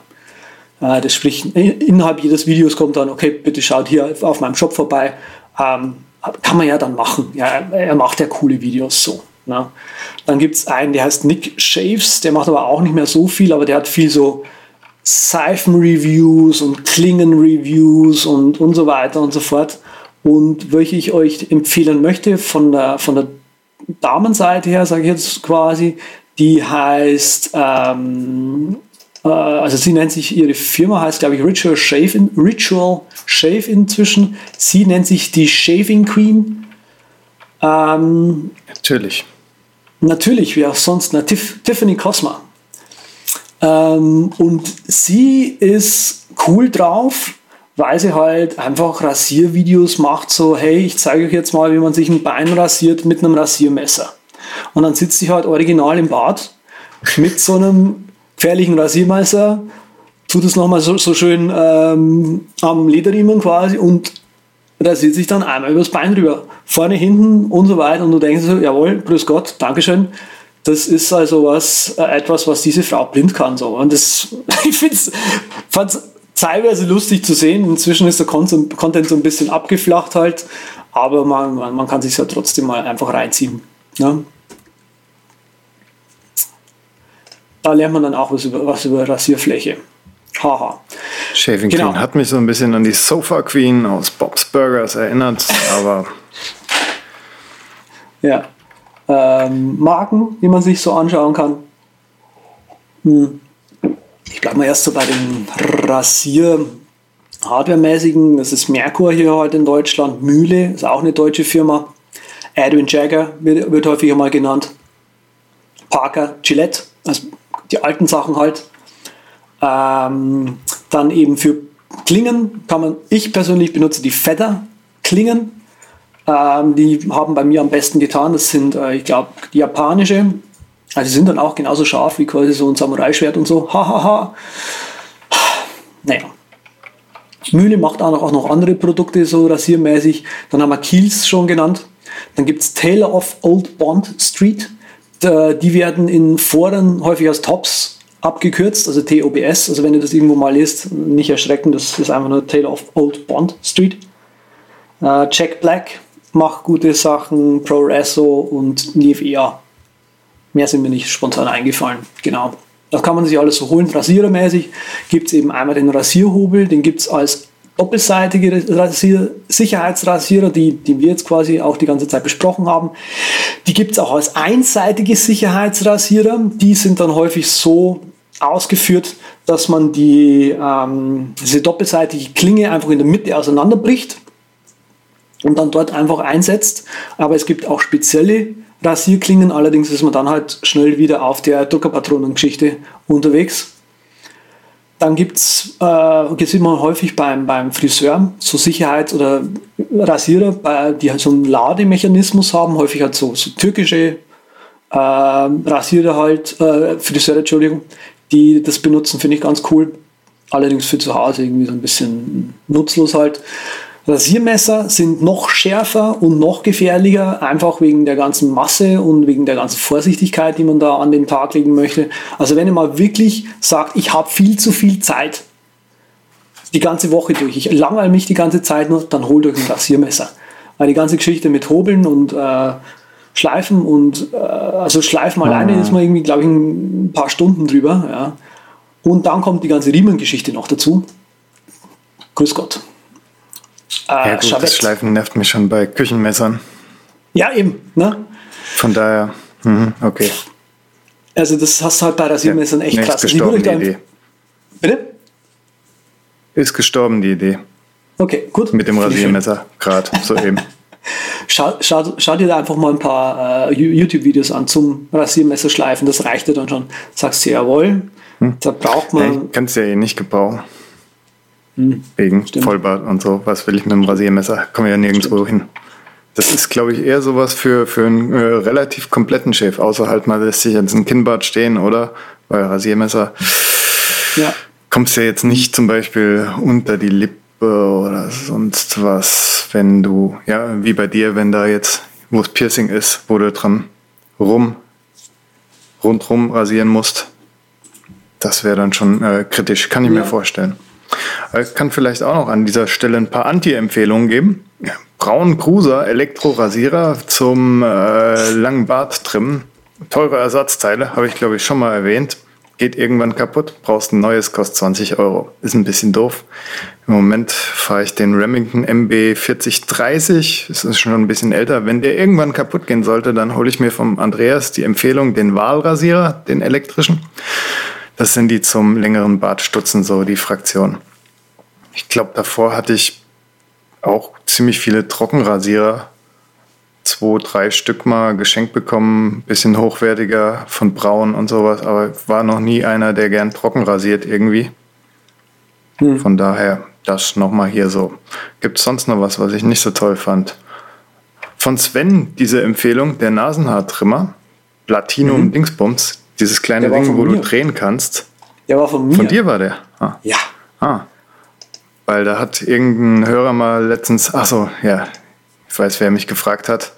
Äh, das spricht, innerhalb jedes Videos kommt dann, okay, bitte schaut hier auf meinem Shop vorbei. Ähm, kann man ja dann machen. Ja, er macht ja coole Videos so. Ne? Dann gibt es einen, der heißt Nick Shaves, der macht aber auch nicht mehr so viel, aber der hat viel so Seifen-Reviews und Klingen-Reviews und, und so weiter und so fort. Und welche ich euch empfehlen möchte von der, von der Damenseite her, sage ich jetzt quasi, die heißt, ähm, äh, also sie nennt sich, ihre Firma heißt, glaube ich, Ritual Shave, in, Ritual Shave inzwischen. Sie nennt sich die Shaving Queen. Ähm, natürlich. Natürlich, wie auch sonst, na, Tiff, Tiffany Cosma. Ähm, und sie ist cool drauf, weil sie halt einfach Rasiervideos macht, so, hey, ich zeige euch jetzt mal, wie man sich ein Bein rasiert mit einem Rasiermesser. Und dann sitzt sie halt original im Bad mit so einem gefährlichen Rasiermesser, tut es nochmal so, so schön ähm, am Lederriemen quasi und rasiert sich dann einmal übers Bein drüber. Vorne, hinten und so weiter. Und du denkst so, jawohl, grüß Gott, Dankeschön. Das ist also was, äh, etwas, was diese Frau blind kann. So. Und das, ich finde es teilweise lustig zu sehen. Inzwischen ist der Content so ein bisschen abgeflacht halt, aber man, man, man kann sich ja trotzdem mal einfach reinziehen. Ne? Da lernt man dann auch was über, was über Rasierfläche. Haha. Shaving genau. Queen hat mich so ein bisschen an die Sofa Queen aus Bob's Burgers erinnert, aber. ja. Ähm, Marken, die man sich so anschauen kann. Hm ich bleibe mal erst so bei den Rasier- Hardware-mäßigen, das ist Merkur hier heute in Deutschland, Mühle, ist auch eine deutsche Firma. Edwin Jagger wird, wird häufiger mal genannt. Parker, Gillette, also die alten Sachen halt. Ähm, dann eben für Klingen kann man, ich persönlich benutze die Feather-Klingen. Ähm, die haben bei mir am besten getan. Das sind, äh, ich glaube, japanische. Also sind dann auch genauso scharf wie quasi so ein Samurai-Schwert und so. Hahaha. Ha, ha. Naja. Mühle macht auch noch andere Produkte so rasiermäßig. Dann haben wir Kiels schon genannt. Dann gibt es Taylor of Old Bond Street. Die werden in Foren häufig als Tops abgekürzt, also TOBS. Also wenn ihr das irgendwo mal lest, nicht erschrecken, das ist einfach nur Taylor of Old Bond Street. Äh, Jack Black macht gute Sachen, ProResso und Nivea. Mehr sind mir nicht spontan eingefallen. Genau. Das kann man sich alles so holen. Rasierermäßig gibt es eben einmal den Rasierhobel, den gibt es als doppelseitige Rasier Sicherheitsrasierer, die, die wir jetzt quasi auch die ganze Zeit besprochen haben. Die gibt es auch als einseitige Sicherheitsrasierer. Die sind dann häufig so ausgeführt, dass man die, ähm, diese doppelseitige Klinge einfach in der Mitte auseinanderbricht und dann dort einfach einsetzt. Aber es gibt auch spezielle Rasierklingen, allerdings ist man dann halt schnell wieder auf der Druckerpatronengeschichte unterwegs. Dann gibt es, äh, sieht man häufig beim, beim Friseur, so Sicherheits- oder Rasierer, die halt so einen Lademechanismus haben, häufig halt so, so türkische äh, Rasierer halt, äh, Friseure, Entschuldigung, die das benutzen, finde ich ganz cool. Allerdings für zu Hause irgendwie so ein bisschen nutzlos halt. Rasiermesser sind noch schärfer und noch gefährlicher, einfach wegen der ganzen Masse und wegen der ganzen Vorsichtigkeit, die man da an den Tag legen möchte. Also wenn ihr mal wirklich sagt, ich habe viel zu viel Zeit, die ganze Woche durch, ich langweile mich die ganze Zeit nur, dann holt euch ein Rasiermesser. Weil die ganze Geschichte mit Hobeln und äh, Schleifen und äh, also Schleifen mhm. alleine ist man irgendwie, glaube ich, ein paar Stunden drüber. Ja. Und dann kommt die ganze Riemengeschichte noch dazu. Grüß Gott. Äh, ja, gut, das Schleifen nervt mich schon bei Küchenmessern. Ja, eben. Ne? Von daher, mh, okay. Also das hast du halt bei Rasiermessern ja, echt nee, krass. Ist gestorben, die Idee. Bitte? Ist gestorben, die Idee. Okay, gut. Mit dem Rasiermesser, gerade soeben. Schau, schau, schau, dir da einfach mal ein paar äh, YouTube-Videos an zum Rasiermesser schleifen. Das reicht dir dann schon. Sagst du, jawohl, hm. da braucht man. Ja, kannst du ja eh nicht gebrauchen. Hm. Wegen Stimmt. Vollbart und so. Was will ich mit einem Rasiermesser? Komme ja nirgendwo Stimmt. hin. Das ist, glaube ich, eher sowas für, für einen äh, relativ kompletten Chef. Außer halt mal lässt sich jetzt ein Kinnbart stehen, oder? Weil Rasiermesser ja. kommst ja jetzt nicht zum Beispiel unter die Lippe oder sonst was, wenn du, ja, wie bei dir, wenn da jetzt, wo es Piercing ist, wo du dran rum, rundrum rasieren musst. Das wäre dann schon äh, kritisch, kann ich ja. mir vorstellen. Ich kann vielleicht auch noch an dieser Stelle ein paar Anti-Empfehlungen geben. Braun Cruiser Elektrorasierer zum äh, langen Bart trimmen. Teure Ersatzteile, habe ich glaube ich schon mal erwähnt. Geht irgendwann kaputt, brauchst ein neues, kostet 20 Euro. Ist ein bisschen doof. Im Moment fahre ich den Remington MB 4030. Das ist schon ein bisschen älter. Wenn der irgendwann kaputt gehen sollte, dann hole ich mir vom Andreas die Empfehlung, den Wahlrasierer, den elektrischen. Das sind die zum längeren Bartstutzen, so die Fraktion. Ich glaube, davor hatte ich auch ziemlich viele Trockenrasierer. Zwei, drei Stück mal geschenkt bekommen, bisschen hochwertiger von Braun und sowas, aber war noch nie einer, der gern trocken rasiert irgendwie. Hm. Von daher das nochmal hier so. Gibt es sonst noch was, was ich nicht so toll fand? Von Sven diese Empfehlung, der Nasenhaartrimmer, Platinum mhm. Dingsbums, dieses kleine Ding, wo mir. du drehen kannst. Der war von mir. Von dir war der? Ah. Ja. Ah. Weil da hat irgendein Hörer mal letztens, ach so, ja, ich weiß, wer mich gefragt hat.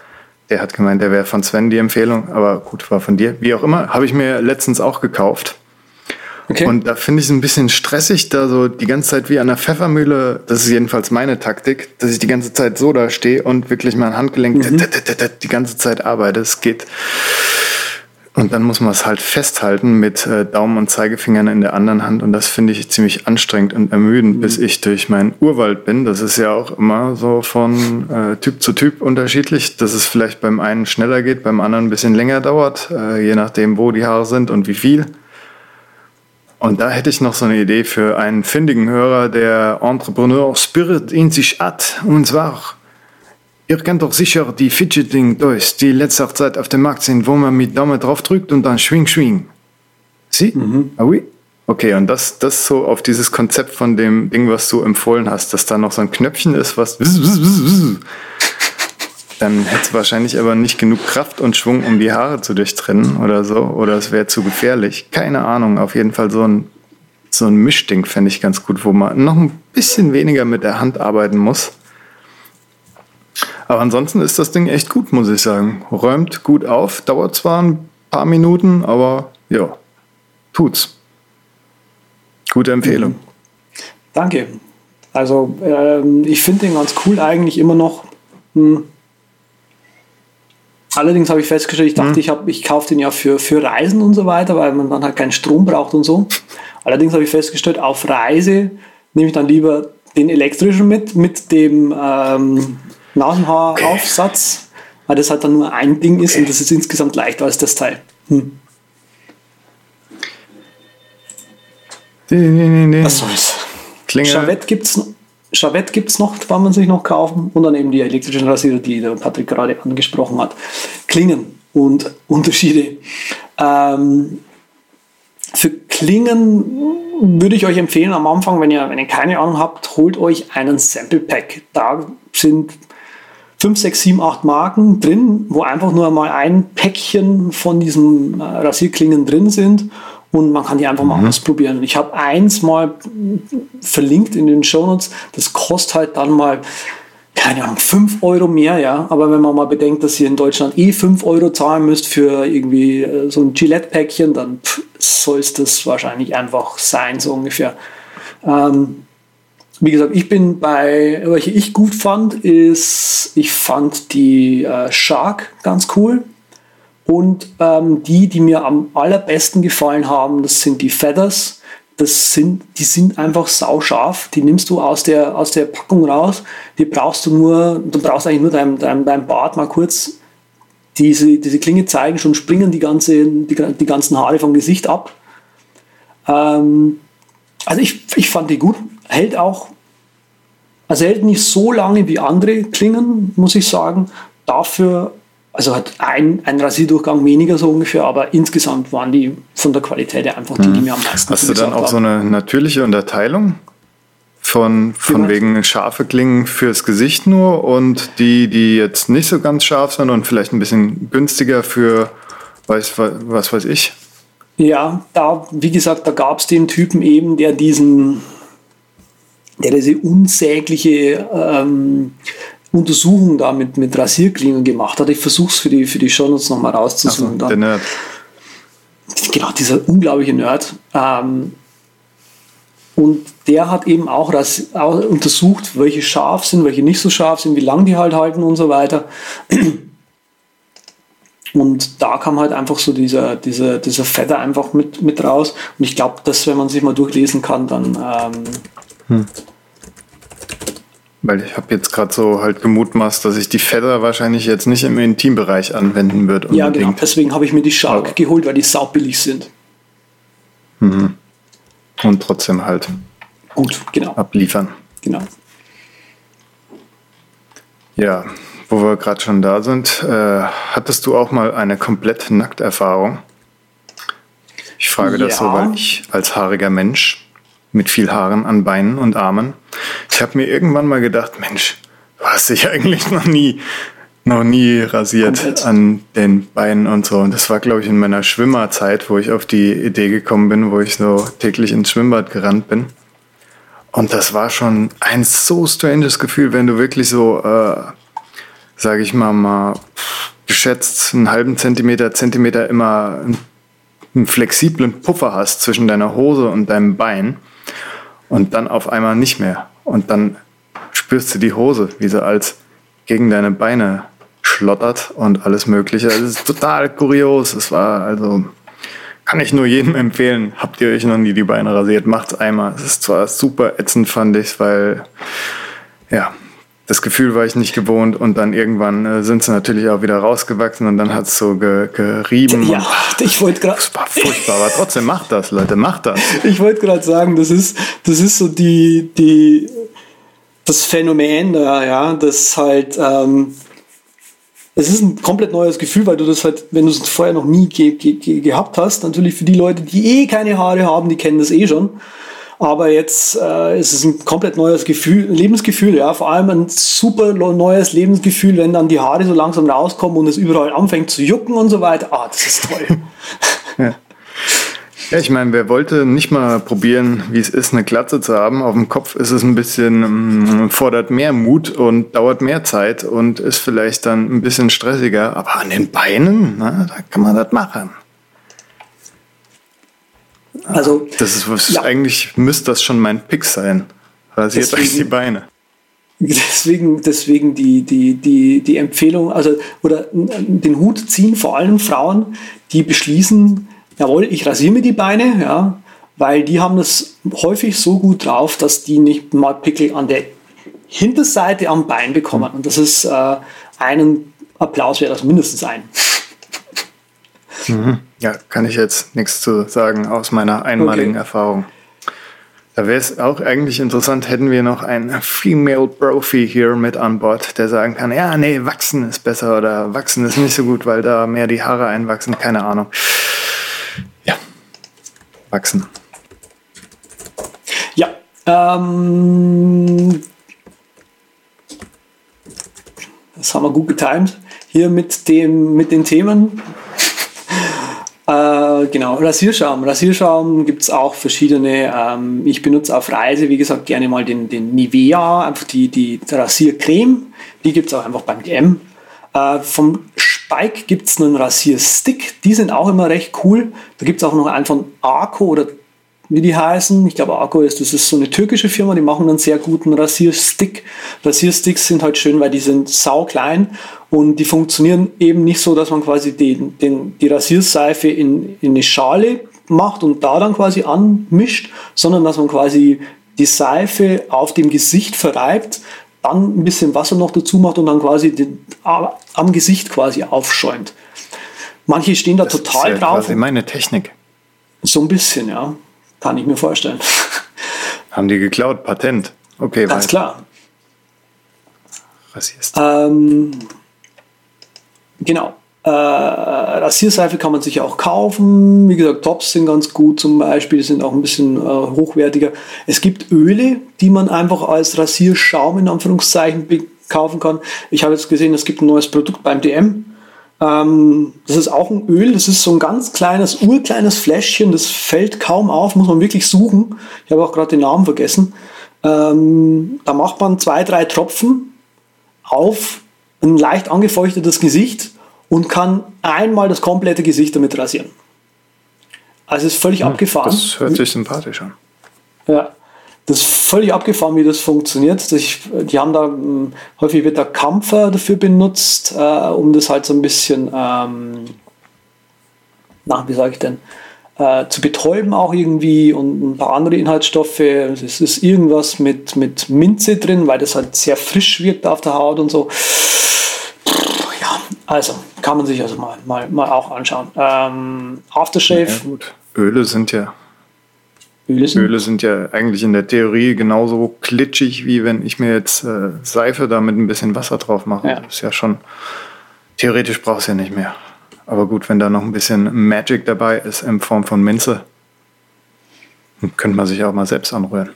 Der hat gemeint, der wäre von Sven die Empfehlung, aber gut, war von dir. Wie auch immer, habe ich mir letztens auch gekauft. Okay. Und da finde ich es ein bisschen stressig, da so die ganze Zeit wie an der Pfeffermühle, das ist jedenfalls meine Taktik, dass ich die ganze Zeit so da stehe und wirklich mein Handgelenk mhm. die ganze Zeit arbeite. Es geht und dann muss man es halt festhalten mit äh, Daumen und Zeigefingern in der anderen Hand. Und das finde ich ziemlich anstrengend und ermüdend, mhm. bis ich durch meinen Urwald bin. Das ist ja auch immer so von äh, Typ zu Typ unterschiedlich, dass es vielleicht beim einen schneller geht, beim anderen ein bisschen länger dauert, äh, je nachdem, wo die Haare sind und wie viel. Und da hätte ich noch so eine Idee für einen findigen Hörer, der Entrepreneur Spirit in sich hat. Und zwar Ihr kennt doch sicher die Fidgeting Toys, die letzter Zeit auf dem Markt sind, wo man mit Daumen drauf drückt und dann schwing, schwing. Sie? Mhm. Ah oui? Okay, und das, das so auf dieses Konzept von dem Ding, was du empfohlen hast, dass da noch so ein Knöpfchen ist, was dann hätte es wahrscheinlich aber nicht genug Kraft und Schwung, um die Haare zu durchtrennen oder so. Oder es wäre zu gefährlich. Keine Ahnung. Auf jeden Fall so ein, so ein Mischding fände ich ganz gut, wo man noch ein bisschen weniger mit der Hand arbeiten muss. Aber ansonsten ist das Ding echt gut, muss ich sagen. Räumt gut auf, dauert zwar ein paar Minuten, aber ja, tut's. Gute Empfehlung. Mhm. Danke. Also ähm, ich finde den ganz cool eigentlich immer noch. Hm. Allerdings habe ich festgestellt, ich dachte, mhm. ich, hab, ich kaufe den ja für, für Reisen und so weiter, weil man dann halt keinen Strom braucht und so. Allerdings habe ich festgestellt, auf Reise nehme ich dann lieber den elektrischen mit, mit dem ähm, Nasenhaaraufsatz, okay. weil das halt dann nur ein Ding ist okay. und das ist insgesamt leichter als das Teil. Hm. Nee, nee, nee, nee. Was soll's? Klingel. Chavette gibt's, Chavette gibt's noch, kann man sich noch kaufen. Und dann eben die elektrischen Rasierer, die der Patrick gerade angesprochen hat. Klingen und Unterschiede. Ähm, für Klingen würde ich euch empfehlen, am Anfang, wenn ihr, wenn ihr keine Ahnung habt, holt euch einen Sample Pack. Da sind 5, 6, 7, 8 Marken drin, wo einfach nur mal ein Päckchen von diesen äh, Rasierklingen drin sind und man kann die einfach mal mhm. ausprobieren. Ich habe eins mal verlinkt in den Shownotes, das kostet halt dann mal, keine Ahnung, 5 Euro mehr, ja. Aber wenn man mal bedenkt, dass ihr in Deutschland eh 5 Euro zahlen müsst für irgendwie äh, so ein Gillette-Päckchen, dann soll es das wahrscheinlich einfach sein, so ungefähr. Ähm, wie gesagt, ich bin bei, welche ich gut fand, ist, ich fand die äh, Shark ganz cool. Und ähm, die, die mir am allerbesten gefallen haben, das sind die Feathers. Das sind, die sind einfach sauscharf. Die nimmst du aus der, aus der Packung raus. Die brauchst du nur, du brauchst eigentlich nur deinem, deinem, deinem Bart mal kurz diese, diese Klinge zeigen, schon springen die, ganze, die, die ganzen Haare vom Gesicht ab. Ähm, also ich, ich fand die gut. Hält auch, also hält nicht so lange wie andere Klingen, muss ich sagen. Dafür also hat ein, ein Rasierdurchgang weniger so ungefähr, aber insgesamt waren die von der Qualität her einfach die, die mhm. mir am meisten Hast du dann auch haben. so eine natürliche Unterteilung? Von, von wegen scharfe Klingen fürs Gesicht nur und die, die jetzt nicht so ganz scharf sind und vielleicht ein bisschen günstiger für weiß, was weiß ich? Ja, da, wie gesagt, da gab es den Typen eben, der diesen, der diese unsägliche ähm, Untersuchung da mit, mit Rasierklingen gemacht hat. Ich versuche es für die, für die Shownotes nochmal rauszusuchen. So, der Nerd. Genau, dieser unglaubliche Nerd. Ähm, und der hat eben auch, ras auch untersucht, welche scharf sind, welche nicht so scharf sind, wie lang die halt halten und so weiter. Und da kam halt einfach so dieser, dieser, dieser Fetter einfach mit, mit raus. Und ich glaube, dass wenn man sich mal durchlesen kann, dann ähm, hm. Weil ich habe jetzt gerade so halt gemutmaßt, dass ich die Feather wahrscheinlich jetzt nicht im Intimbereich anwenden würde. Ja, genau. Deswegen habe ich mir die Shark Aber. geholt, weil die saubillig sind. Mhm. Und trotzdem halt gut, genau. abliefern. Genau. Ja, wo wir gerade schon da sind, äh, hattest du auch mal eine komplett Nackterfahrung? Ich frage ja. das so, weil ich als haariger Mensch mit viel Haaren an Beinen und Armen. Ich habe mir irgendwann mal gedacht, Mensch, du hast dich eigentlich noch nie, noch nie rasiert Komplett. an den Beinen und so. Und das war, glaube ich, in meiner Schwimmerzeit, wo ich auf die Idee gekommen bin, wo ich so täglich ins Schwimmbad gerannt bin. Und das war schon ein so stranges Gefühl, wenn du wirklich so, äh, sage ich mal, mal geschätzt einen halben Zentimeter, Zentimeter immer einen flexiblen Puffer hast zwischen deiner Hose und deinem Bein und dann auf einmal nicht mehr. Und dann spürst du die Hose, wie sie als gegen deine Beine schlottert und alles Mögliche. Das ist total kurios. Es war also, kann ich nur jedem empfehlen. Habt ihr euch noch nie die Beine rasiert? Macht's einmal. Es ist zwar super ätzend, fand ich, weil, ja, das Gefühl war ich nicht gewohnt und dann irgendwann äh, sind sie natürlich auch wieder rausgewachsen und dann hat es so ge gerieben. Ja, ich wollte gerade. Das war furchtbar, aber trotzdem macht das, Leute, macht das. Ich wollte gerade sagen, das ist, das ist so die, die, das Phänomen da, ja, das halt, ähm, es ist ein komplett neues Gefühl, weil du das halt, wenn du es vorher noch nie ge ge gehabt hast, natürlich für die Leute, die eh keine Haare haben, die kennen das eh schon. Aber jetzt äh, ist es ein komplett neues Gefühl, Lebensgefühl, ja, vor allem ein super neues Lebensgefühl, wenn dann die Haare so langsam rauskommen und es überall anfängt zu jucken und so weiter. Ah, das ist toll. ja. Ja, ich meine, wer wollte nicht mal probieren, wie es ist, eine Glatze zu haben? Auf dem Kopf ist es ein bisschen, ähm, fordert mehr Mut und dauert mehr Zeit und ist vielleicht dann ein bisschen stressiger. Aber an den Beinen, na, da kann man das machen. Also, das ist was, ja. eigentlich müsste das schon mein Pick sein. Rasiert euch die Beine. Deswegen, deswegen die, die, die, die Empfehlung, also, oder den Hut ziehen vor allem Frauen, die beschließen, jawohl, ich rasiere mir die Beine, ja, weil die haben das häufig so gut drauf, dass die nicht mal Pickel an der Hinterseite am Bein bekommen. Und das ist äh, einen Applaus wäre das mindestens ein. Mhm. Ja, kann ich jetzt nichts zu sagen aus meiner einmaligen okay. Erfahrung. Da wäre es auch eigentlich interessant, hätten wir noch einen Female Profi hier mit an Bord, der sagen kann, ja, nee, wachsen ist besser oder wachsen ist nicht so gut, weil da mehr die Haare einwachsen, keine Ahnung wachsen. Ja, ähm, das haben wir gut getimt. Hier mit, dem, mit den Themen. Äh, genau, Rasierschaum. Rasierschaum gibt es auch verschiedene. Ähm, ich benutze auf Reise, wie gesagt, gerne mal den, den Nivea, einfach die, die Rasiercreme. Die gibt es auch einfach beim DM. Äh, vom Spike gibt es einen Rasierstick, die sind auch immer recht cool. Da gibt es auch noch einen von Arco oder wie die heißen. Ich glaube, Arco ist, das ist so eine türkische Firma, die machen einen sehr guten Rasierstick. Rasiersticks sind halt schön, weil die sind sau klein und die funktionieren eben nicht so, dass man quasi den, den, die Rasierseife in, in eine Schale macht und da dann quasi anmischt, sondern dass man quasi die Seife auf dem Gesicht verreibt, dann ein bisschen Wasser noch dazu macht und dann quasi den, am Gesicht quasi aufschäumt. Manche stehen da das total ist ja drauf. Quasi meine Technik. So ein bisschen, ja. Kann ich mir vorstellen. Haben die geklaut? Patent. Okay, Ganz weiter. klar. Rasierst. Ähm, genau. Äh, Rasierseife kann man sich auch kaufen. Wie gesagt, Tops sind ganz gut zum Beispiel, sind auch ein bisschen äh, hochwertiger. Es gibt Öle, die man einfach als Rasierschaum in Anführungszeichen kaufen kann. Ich habe jetzt gesehen, es gibt ein neues Produkt beim DM. Ähm, das ist auch ein Öl, das ist so ein ganz kleines, urkleines Fläschchen, das fällt kaum auf, muss man wirklich suchen. Ich habe auch gerade den Namen vergessen. Ähm, da macht man zwei, drei Tropfen auf ein leicht angefeuchtetes Gesicht und kann einmal das komplette Gesicht damit rasieren. Also ist völlig hm, abgefahren. Das hört sich sympathisch an. Ja, das ist völlig abgefahren, wie das funktioniert. Ich, die haben da, hm, häufig wird da Kampfer dafür benutzt, äh, um das halt so ein bisschen, ähm, na, wie sage ich denn, äh, zu betäuben auch irgendwie und ein paar andere Inhaltsstoffe. Es ist irgendwas mit, mit Minze drin, weil das halt sehr frisch wirkt auf der Haut und so. Also, kann man sich also mal, mal, mal auch anschauen. Ähm, Aftershave. Ja. Öle sind ja. Öle sind? Öle sind ja eigentlich in der Theorie genauso klitschig, wie wenn ich mir jetzt äh, Seife da mit ein bisschen Wasser drauf mache. Ja. Das ist ja schon. Theoretisch brauchst du ja nicht mehr. Aber gut, wenn da noch ein bisschen Magic dabei ist in Form von Minze, könnte man sich auch mal selbst anrühren.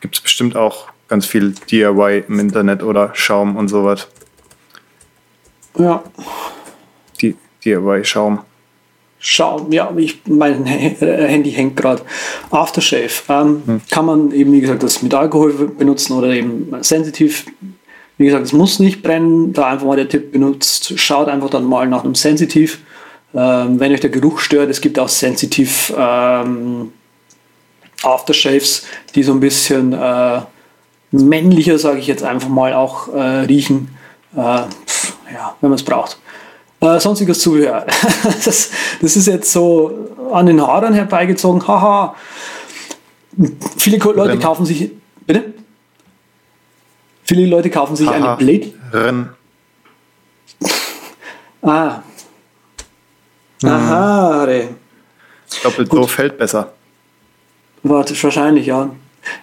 Gibt es bestimmt auch ganz viel DIY im Internet oder Schaum und sowas. Ja. Die DIY-Schaum. Schaum, ja, ich, mein Handy hängt gerade. Aftershave. Ähm, hm. Kann man eben, wie gesagt, das mit Alkohol benutzen oder eben sensitiv. Wie gesagt, es muss nicht brennen. Da einfach mal der Tipp benutzt. Schaut einfach dann mal nach einem Sensitiv. Ähm, wenn euch der Geruch stört, es gibt auch sensitiv ähm, Aftershaves, die so ein bisschen äh, männlicher, sage ich jetzt einfach mal, auch äh, riechen, äh, pf, ja, wenn man es braucht. Äh, sonstiges Zubehör. das, das ist jetzt so an den Haaren herbeigezogen. Haha. Viele Leute kaufen sich. Bitte? Viele Leute kaufen sich Haha. eine Blade. Renn. ah. Hm. Aha. Doppelt so fällt besser. Warte, wahrscheinlich, ja.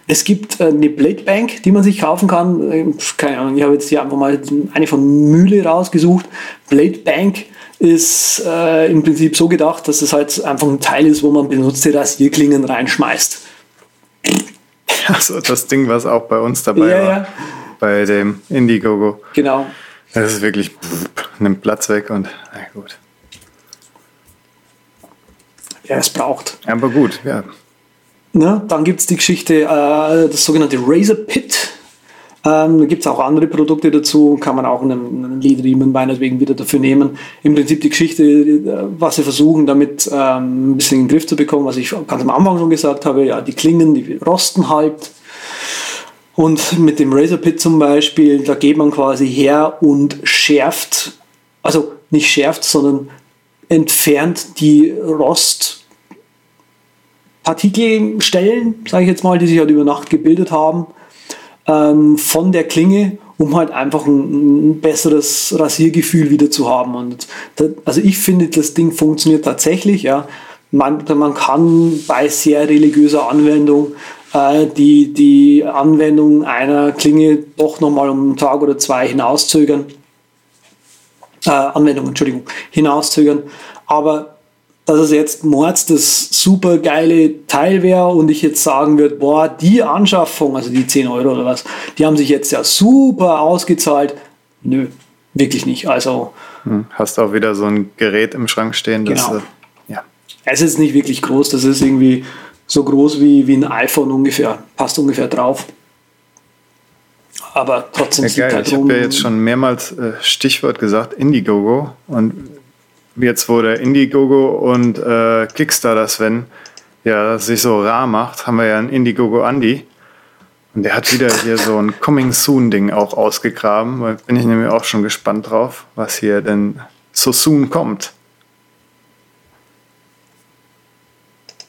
Es gibt äh, eine Blade Bank, die man sich kaufen kann. Ähm, keine Ahnung, ich habe jetzt hier einfach mal eine von Mühle rausgesucht. Blade Bank ist äh, im Prinzip so gedacht, dass es halt einfach ein Teil ist, wo man benutzte Rasierklingen reinschmeißt. Also das Ding, was auch bei uns dabei ja, war, ja. bei dem Indiegogo. Genau. Das ist wirklich, nimmt Platz weg und na gut. Ja, es braucht. Aber gut, ja. Ne? Dann gibt es die Geschichte, äh, das sogenannte Razor Pit. Ähm, da gibt es auch andere Produkte dazu, kann man auch einen, einen Ledriemen meinetwegen wieder dafür nehmen. Im Prinzip die Geschichte, äh, was sie versuchen, damit ähm, ein bisschen in den Griff zu bekommen, was ich ganz am Anfang schon gesagt habe, ja, die Klingen, die rosten halt. Und mit dem Razor Pit zum Beispiel, da geht man quasi her und schärft, also nicht schärft, sondern entfernt die Rostpartikelstellen, sage ich jetzt mal, die sich halt über Nacht gebildet haben ähm, von der Klinge, um halt einfach ein, ein besseres Rasiergefühl wieder zu haben. Und das, also ich finde, das Ding funktioniert tatsächlich. Ja. Man, man kann bei sehr religiöser Anwendung äh, die, die Anwendung einer Klinge doch nochmal um einen Tag oder zwei hinauszögern. Äh, Anwendung, Entschuldigung, hinauszögern. Aber dass es jetzt Mords das super geile Teil wäre und ich jetzt sagen würde, boah, die Anschaffung, also die 10 Euro oder was, die haben sich jetzt ja super ausgezahlt. Nö, wirklich nicht. Also. Hm, hast auch wieder so ein Gerät im Schrank stehen, das. Genau. Äh, ja. Es ist nicht wirklich groß, das ist irgendwie so groß wie, wie ein iPhone ungefähr. Passt ungefähr drauf. Aber trotzdem ja, geil. Halt ich habe ja jetzt schon mehrmals äh, Stichwort gesagt, Indiegogo. Und jetzt wo der Indiegogo und äh, Kickstarter Sven ja sich so rar macht, haben wir ja einen Indiegogo Andy. Und der hat wieder hier so ein Coming Soon Ding auch ausgegraben. Da bin ich nämlich auch schon gespannt drauf, was hier denn so soon kommt.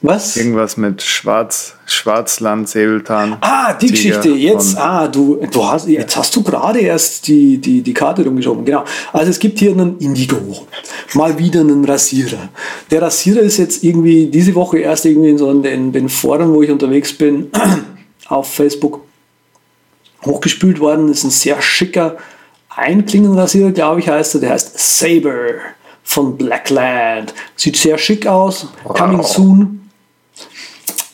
Was? Irgendwas mit Schwarz, Schwarzland, Säbeltan. Ah, die Tiger Geschichte. Jetzt, ah, du, du hast, jetzt hast du gerade erst die, die, die Karte rumgeschoben. Genau. Also es gibt hier einen Indigo. Mal wieder einen Rasierer. Der Rasierer ist jetzt irgendwie diese Woche erst irgendwie in so den, den Foren, wo ich unterwegs bin, auf Facebook hochgespült worden. Das ist ein sehr schicker Einklingenrasierer, glaube ich, heißt er. Der heißt Saber von Blackland. Sieht sehr schick aus. Wow. Coming soon.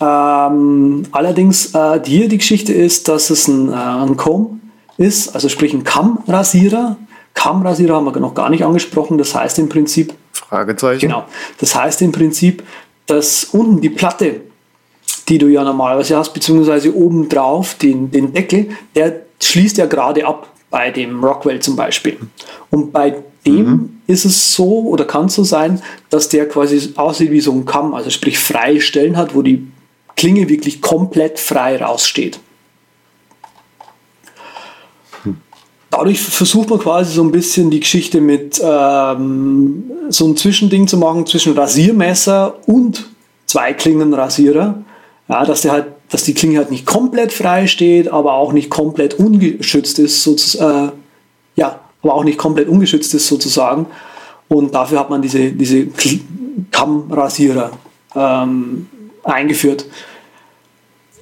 Ähm, allerdings, äh, hier die Geschichte ist, dass es ein, äh, ein Comb ist, also sprich ein Kammrasierer. Kammrasierer haben wir noch gar nicht angesprochen. Das heißt im Prinzip. Fragezeichen. Genau. Das heißt im Prinzip, dass unten die Platte, die du ja normalerweise hast, beziehungsweise oben drauf den, den Deckel, der schließt ja gerade ab bei dem Rockwell zum Beispiel. Und bei dem mhm. ist es so oder kann es so sein, dass der quasi aussieht wie so ein Kamm, also sprich freie Stellen hat, wo die Klinge wirklich komplett frei raussteht. Dadurch versucht man quasi so ein bisschen die Geschichte mit ähm, so ein Zwischending zu machen zwischen Rasiermesser und Zweiklingenrasierer. Ja, dass, der halt, dass die Klinge halt nicht komplett frei steht, aber auch nicht komplett ungeschützt ist, sozusagen. Äh, ja, aber auch nicht komplett ungeschützt ist sozusagen. Und dafür hat man diese, diese Kammrasierer ähm, eingeführt,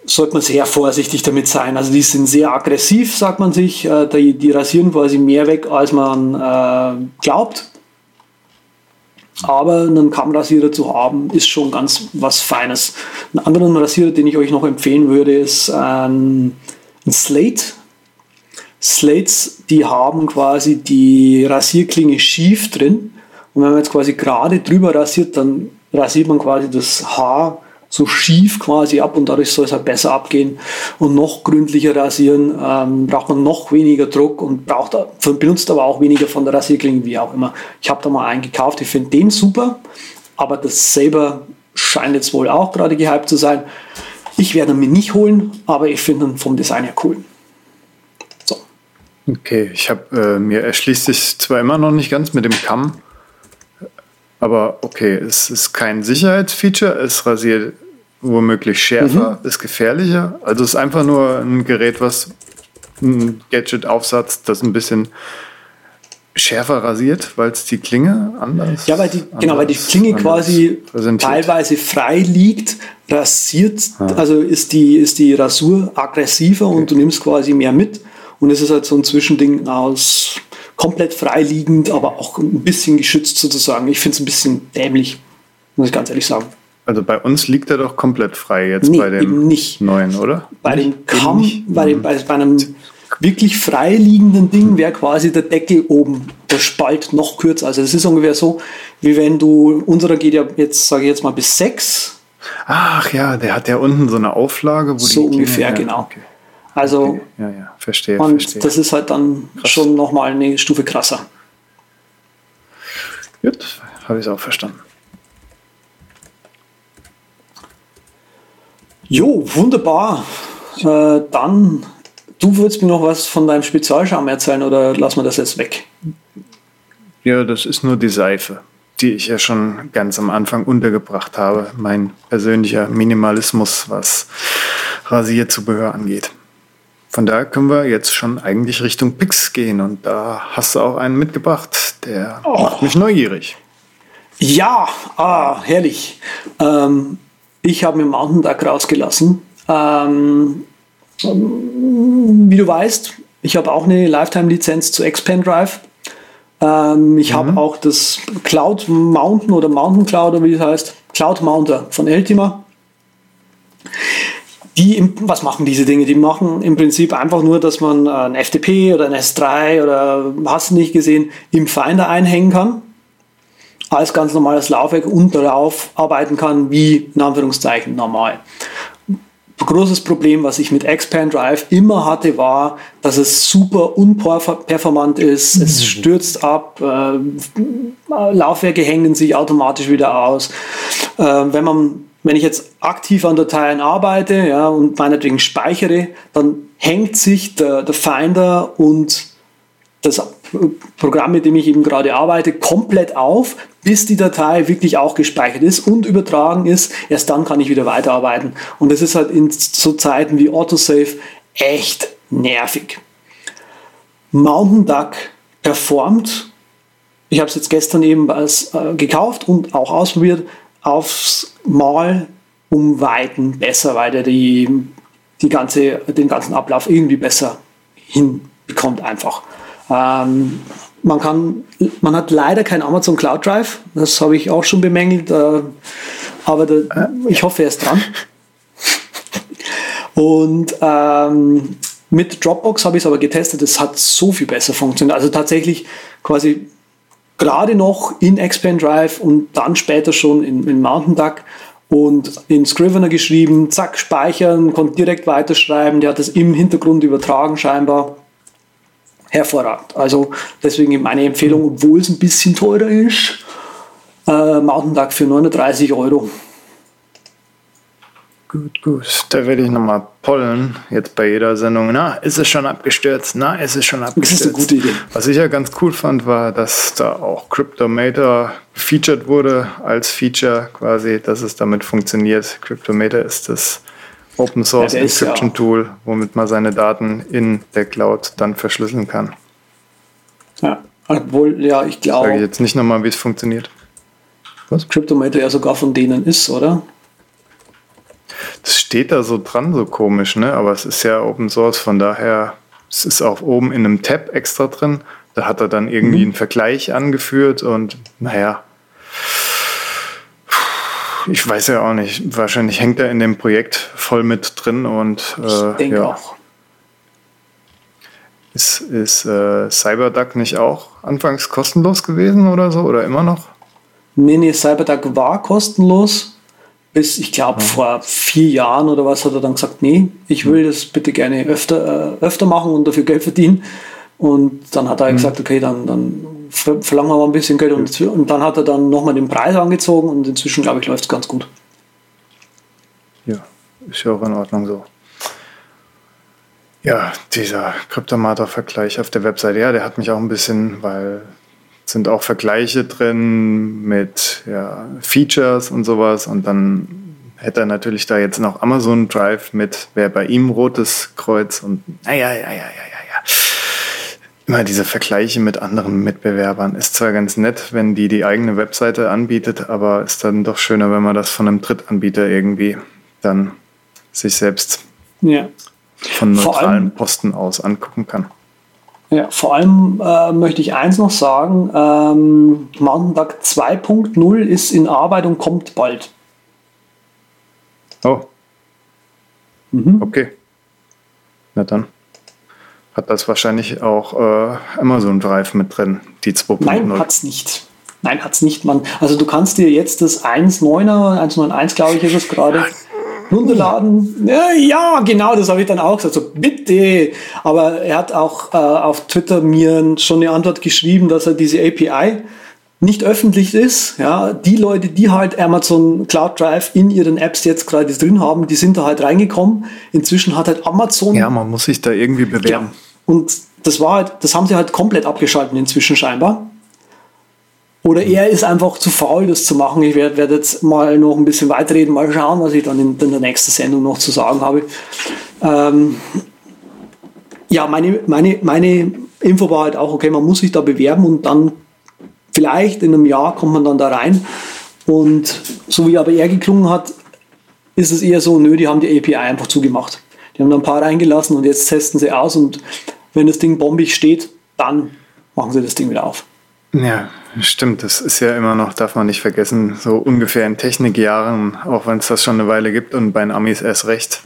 sollte man sehr vorsichtig damit sein. Also die sind sehr aggressiv, sagt man sich. Äh, die, die rasieren quasi mehr weg, als man äh, glaubt. Aber einen Kammrasierer zu haben, ist schon ganz was Feines. Einen anderen Rasierer, den ich euch noch empfehlen würde, ist ein, ein Slate. Slates, die haben quasi die Rasierklinge schief drin. Und wenn man jetzt quasi gerade drüber rasiert, dann rasiert man quasi das Haar so schief quasi ab und dadurch soll es halt besser abgehen und noch gründlicher rasieren, ähm, braucht man noch weniger Druck und braucht, benutzt aber auch weniger von der Rasierklinge, wie auch immer. Ich habe da mal einen gekauft, ich finde den super, aber das selber scheint jetzt wohl auch gerade gehypt zu sein. Ich werde ihn mir nicht holen, aber ich finde ihn vom Design her cool. So. Okay, ich habe äh, mir erschließt sich zwar immer noch nicht ganz mit dem Kamm, aber okay, es ist kein Sicherheitsfeature, es rasiert womöglich schärfer, mhm. ist gefährlicher. Also es ist einfach nur ein Gerät, was ein Gadget-Aufsatz, das ein bisschen schärfer rasiert, weil es die Klinge anders. Ja, weil die, genau, weil die Klinge quasi teilweise frei liegt, rasiert, ah. also ist die, ist die Rasur aggressiver okay. und du nimmst quasi mehr mit. Und es ist halt so ein Zwischending aus komplett freiliegend, aber auch ein bisschen geschützt sozusagen. Ich finde es ein bisschen dämlich, muss ich ganz ehrlich sagen. Also bei uns liegt er doch komplett frei jetzt nee, bei dem nicht. neuen, oder? Bei dem kaum, bei, dem, bei, bei einem wirklich freiliegenden Ding wäre quasi der Deckel oben, der Spalt noch kürzer. Also es ist ungefähr so, wie wenn du, unserer geht ja jetzt, sage ich jetzt mal, bis sechs. Ach ja, der hat ja unten so eine Auflage, wo so die ungefähr, Klinge, genau. Okay. Also, okay. ja, ja, verstehe. Und verstehe. das ist halt dann Krass. schon nochmal eine Stufe krasser. Gut, habe ich es auch verstanden. Jo, wunderbar. Äh, dann Du würdest mir noch was von deinem Spezialscham erzählen oder lassen wir das jetzt weg? Ja, das ist nur die Seife, die ich ja schon ganz am Anfang untergebracht habe. Mein persönlicher Minimalismus, was Rasierzubehör angeht. Von daher können wir jetzt schon eigentlich Richtung Pix gehen und da hast du auch einen mitgebracht, der oh. macht mich neugierig. Ja, ah, herrlich. Ähm, ich habe mir Mountain Duck rausgelassen. Ähm, wie du weißt, ich habe auch eine Lifetime-Lizenz zu Expand Drive. Ähm, ich mhm. habe auch das Cloud Mountain oder Mountain Cloud oder wie es heißt, Cloud Mounter von Eltima. Die, was machen diese Dinge? Die machen im Prinzip einfach nur, dass man ein FTP oder ein S3 oder hast du nicht gesehen, im Finder einhängen kann. Als ganz normales Laufwerk und darauf arbeiten kann, wie in Anführungszeichen normal großes Problem, was ich mit Expand Drive immer hatte, war, dass es super unperformant ist. Mhm. Es stürzt ab, äh, Laufwerke hängen sich automatisch wieder aus. Äh, wenn man wenn ich jetzt aktiv an Dateien arbeite ja, und meinetwegen speichere, dann hängt sich der, der Finder und das Programm, mit dem ich eben gerade arbeite, komplett auf, bis die Datei wirklich auch gespeichert ist und übertragen ist. Erst dann kann ich wieder weiterarbeiten. Und das ist halt in so Zeiten wie Autosave echt nervig. Mountain Duck performt, ich habe es jetzt gestern eben als, äh, gekauft und auch ausprobiert, aufs Mal um Weiten besser, weil er die, die ganze, den ganzen Ablauf irgendwie besser hinbekommt einfach. Ähm, man, kann, man hat leider kein Amazon Cloud Drive, das habe ich auch schon bemängelt, äh, aber da, ich hoffe, er ist dran. Und ähm, mit Dropbox habe ich es aber getestet, es hat so viel besser funktioniert. Also tatsächlich quasi gerade noch in Expand Drive und dann später schon in, in Mountain Duck und in Scrivener geschrieben, zack, speichern, konnte direkt weiterschreiben, der hat das im Hintergrund übertragen scheinbar hervorragend. Also deswegen meine Empfehlung, obwohl es ein bisschen teurer ist, äh, Mountain Duck für 39 Euro. Gut, gut. Da werde ich nochmal pollen, jetzt bei jeder Sendung. Na, ist es schon abgestürzt? Na, ist es schon abgestürzt? Das ist eine gute Idee. Was ich ja ganz cool fand, war, dass da auch Cryptomator gefeatured wurde als Feature quasi, dass es damit funktioniert. Cryptomator ist das Open Source ja, Encryption ja Tool, womit man seine Daten in der Cloud dann verschlüsseln kann. Ja, obwohl, ja, ich glaube. Sage ich jetzt nicht nochmal, wie es funktioniert. Was? Cryptomator ja sogar von denen ist, oder? Das steht da so dran, so komisch, ne? Aber es ist ja Open Source, von daher, es ist auch oben in einem Tab extra drin. Da hat er dann irgendwie mhm. einen Vergleich angeführt und naja, ich weiß ja auch nicht. Wahrscheinlich hängt er in dem Projekt voll mit drin und äh, ich denke ja. auch. Ist, ist äh, CyberDuck nicht auch anfangs kostenlos gewesen oder so? Oder immer noch? Nee, nee, CyberDuck war kostenlos. Bis, ich glaube, ja. vor vier Jahren oder was hat er dann gesagt, nee, ich will das bitte gerne öfter, äh, öfter machen und dafür Geld verdienen. Und dann hat er mhm. gesagt, okay, dann, dann verlangen wir mal ein bisschen Geld. Und, und dann hat er dann nochmal den Preis angezogen und inzwischen, glaube ich, läuft es ganz gut. Ja, ist ja auch in Ordnung so. Ja, dieser Kryptomator-Vergleich auf der Webseite, ja, der hat mich auch ein bisschen, weil es sind auch Vergleiche drin mit ja, Features und sowas und dann hätte er natürlich da jetzt noch Amazon Drive mit, wäre bei ihm rotes Kreuz und naja, ja, ja, ja, ja, ja. Immer diese Vergleiche mit anderen Mitbewerbern ist zwar ganz nett, wenn die die eigene Webseite anbietet, aber ist dann doch schöner, wenn man das von einem Drittanbieter irgendwie dann sich selbst ja. von neutralen allem, Posten aus angucken kann. Ja, vor allem äh, möchte ich eins noch sagen, ähm, Mountain 2.0 ist in Arbeit und kommt bald. Oh. Mhm. Okay. Na dann hat das wahrscheinlich auch äh, Amazon Drive mit drin, die 2.0. Nein, hat es nicht. Nein, hat es nicht. Man, also du kannst dir jetzt das 1.9er, 1.9.1 glaube ich ist es gerade, runterladen. Ja, ja, genau, das habe ich dann auch gesagt. So, bitte. Aber er hat auch äh, auf Twitter mir schon eine Antwort geschrieben, dass er diese API nicht öffentlich ist. Ja, die Leute, die halt Amazon Cloud Drive in ihren Apps jetzt gerade drin haben, die sind da halt reingekommen. Inzwischen hat halt Amazon. Ja, man muss sich da irgendwie bewerben. Ja, und das war halt, das haben sie halt komplett abgeschaltet inzwischen scheinbar. Oder er ist einfach zu faul, das zu machen. Ich werde werd jetzt mal noch ein bisschen weiterreden, mal schauen, was ich dann in, in der nächsten Sendung noch zu sagen habe. Ähm, ja, meine, meine, meine Info war halt auch, okay, man muss sich da bewerben und dann vielleicht in einem Jahr kommt man dann da rein. Und so wie aber er geklungen hat, ist es eher so, nö, die haben die API einfach zugemacht. Die haben da ein paar reingelassen und jetzt testen sie aus und wenn das Ding bombig steht, dann machen sie das Ding wieder auf. Ja, stimmt. Das ist ja immer noch, darf man nicht vergessen, so ungefähr in Technikjahren, auch wenn es das schon eine Weile gibt und bei den Amis erst recht,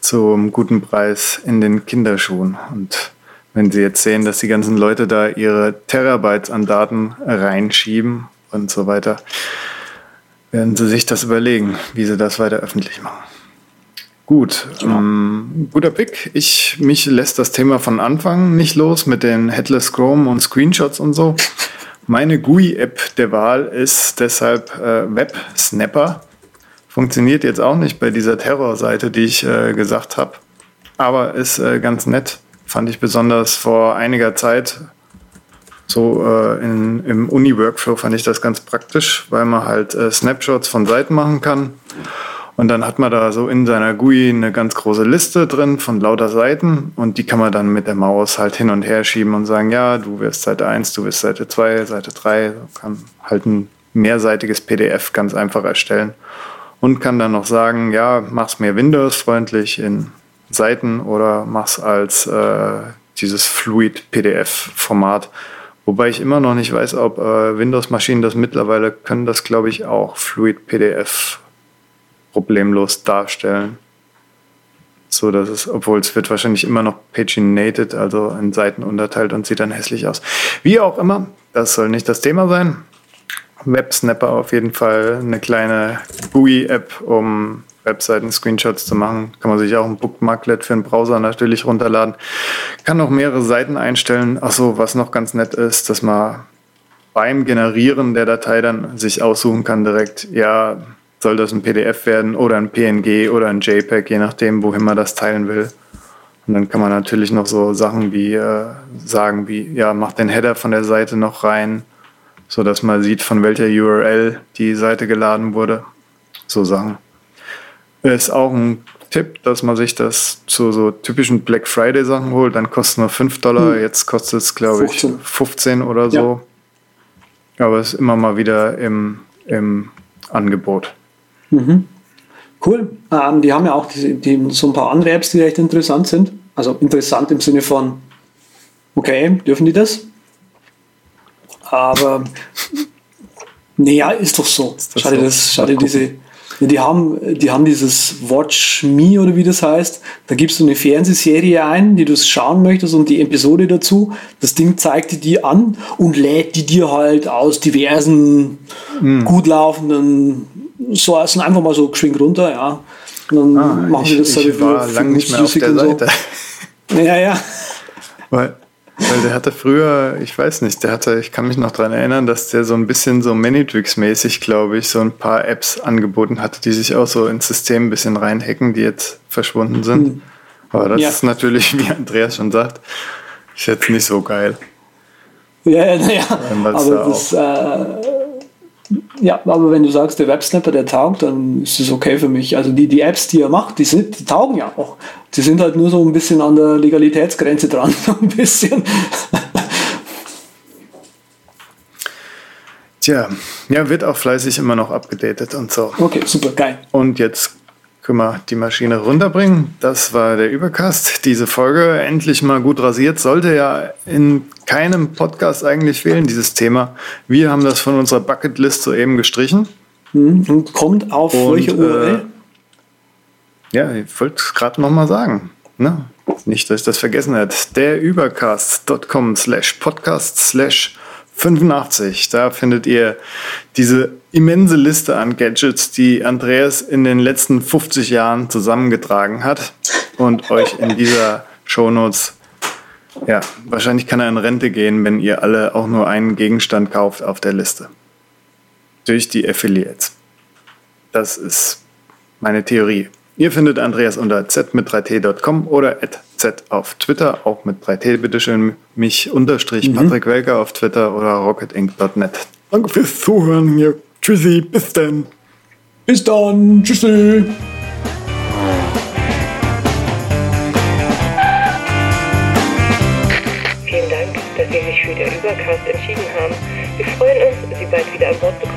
zum guten Preis in den Kinderschuhen. Und wenn sie jetzt sehen, dass die ganzen Leute da ihre Terabytes an Daten reinschieben und so weiter, werden sie sich das überlegen, wie sie das weiter öffentlich machen. Gut, ähm, guter Pick. Ich, mich lässt das Thema von Anfang nicht los mit den Headless Chrome und Screenshots und so. Meine GUI-App der Wahl ist deshalb äh, Web Snapper. Funktioniert jetzt auch nicht bei dieser Terrorseite, die ich äh, gesagt habe, aber ist äh, ganz nett. Fand ich besonders vor einiger Zeit. So äh, in, im Uni-Workflow fand ich das ganz praktisch, weil man halt äh, Snapshots von Seiten machen kann. Und dann hat man da so in seiner GUI eine ganz große Liste drin von lauter Seiten. Und die kann man dann mit der Maus halt hin und her schieben und sagen, ja, du wirst Seite 1, du wirst Seite 2, Seite 3, kann halt ein mehrseitiges PDF ganz einfach erstellen. Und kann dann noch sagen, ja, mach's mir Windows-freundlich in Seiten oder mach's als äh, dieses Fluid PDF-Format. Wobei ich immer noch nicht weiß, ob äh, Windows-Maschinen das mittlerweile können, das glaube ich auch, Fluid PDF problemlos darstellen. So dass es, obwohl es wird wahrscheinlich immer noch paginated, also in Seiten unterteilt und sieht dann hässlich aus. Wie auch immer, das soll nicht das Thema sein. WebSnapper auf jeden Fall eine kleine GUI-App, um Webseiten-Screenshots zu machen. Kann man sich auch ein Bookmarklet für einen Browser natürlich runterladen. Kann auch mehrere Seiten einstellen. Achso, was noch ganz nett ist, dass man beim Generieren der Datei dann sich aussuchen kann direkt, ja, soll das ein PDF werden oder ein PNG oder ein JPEG, je nachdem, wohin man das teilen will. Und dann kann man natürlich noch so Sachen wie äh, sagen, wie, ja, mach den Header von der Seite noch rein, so dass man sieht, von welcher URL die Seite geladen wurde. So Sachen. Ist auch ein Tipp, dass man sich das zu so typischen Black Friday Sachen holt. Dann kostet es nur 5 Dollar, hm. jetzt kostet es, glaube ich, 15 oder so. Ja. Aber es ist immer mal wieder im, im Angebot. Mhm. Cool. Ähm, die haben ja auch die, die, so ein paar andere Apps, die recht interessant sind. Also interessant im Sinne von, okay, dürfen die das? Aber naja, ist doch so. Ist das schade, so? Das, schade diese, die haben, die haben dieses Watch Me oder wie das heißt. Da gibst du eine Fernsehserie ein, die du schauen möchtest und die Episode dazu. Das Ding zeigt die dir an und lädt die dir halt aus diversen mm. gut laufenden Sourcen einfach mal so geschwind runter, ja. Und dann ah, machen wir das ich, ich war lange nicht mehr auf der Seite. So. Ja, ja. Weil weil der hatte früher, ich weiß nicht, der hatte, ich kann mich noch daran erinnern, dass der so ein bisschen so Manytrix-mäßig, glaube ich, so ein paar Apps angeboten hatte, die sich auch so ins System ein bisschen reinhacken, die jetzt verschwunden sind. Mhm. Aber das ja. ist natürlich, wie Andreas schon sagt, ist jetzt nicht so geil. Ja, naja, aber das, äh, Ja, aber wenn du sagst, der Websnapper, der taugt, dann ist es okay für mich. Also die, die Apps, die er macht, die, sind, die taugen ja auch. Die sind halt nur so ein bisschen an der Legalitätsgrenze dran, so ein bisschen. Tja, ja, wird auch fleißig immer noch abgedatet und so. Okay, super, geil. Und jetzt können wir die Maschine runterbringen. Das war der Übercast. Diese Folge endlich mal gut rasiert. Sollte ja in keinem Podcast eigentlich fehlen, dieses Thema. Wir haben das von unserer Bucketlist soeben gestrichen. Mhm. Und kommt auf Und, welche URL? Äh, ja, ich wollte es gerade nochmal sagen. Ne? Nicht, dass ich das vergessen hätte. Derübercast.com slash podcast slash 85. Da findet ihr diese immense Liste an Gadgets, die Andreas in den letzten 50 Jahren zusammengetragen hat und euch in dieser Shownotes, ja, wahrscheinlich kann er in Rente gehen, wenn ihr alle auch nur einen Gegenstand kauft auf der Liste. Durch die Affiliates. Das ist meine Theorie. Ihr findet Andreas unter z mit 3t.com oder z auf Twitter, auch mit 3t bitteschön, mich unterstrich mhm. Patrick Welker auf Twitter oder rocketinc.net. Danke fürs Zuhören hier. Tschüssi, bis dann. Bis dann, tschüssi. Vielen Dank, dass Sie sich für den Übercast entschieden haben. Wir freuen uns, Sie bald wieder an Bord begrüßen.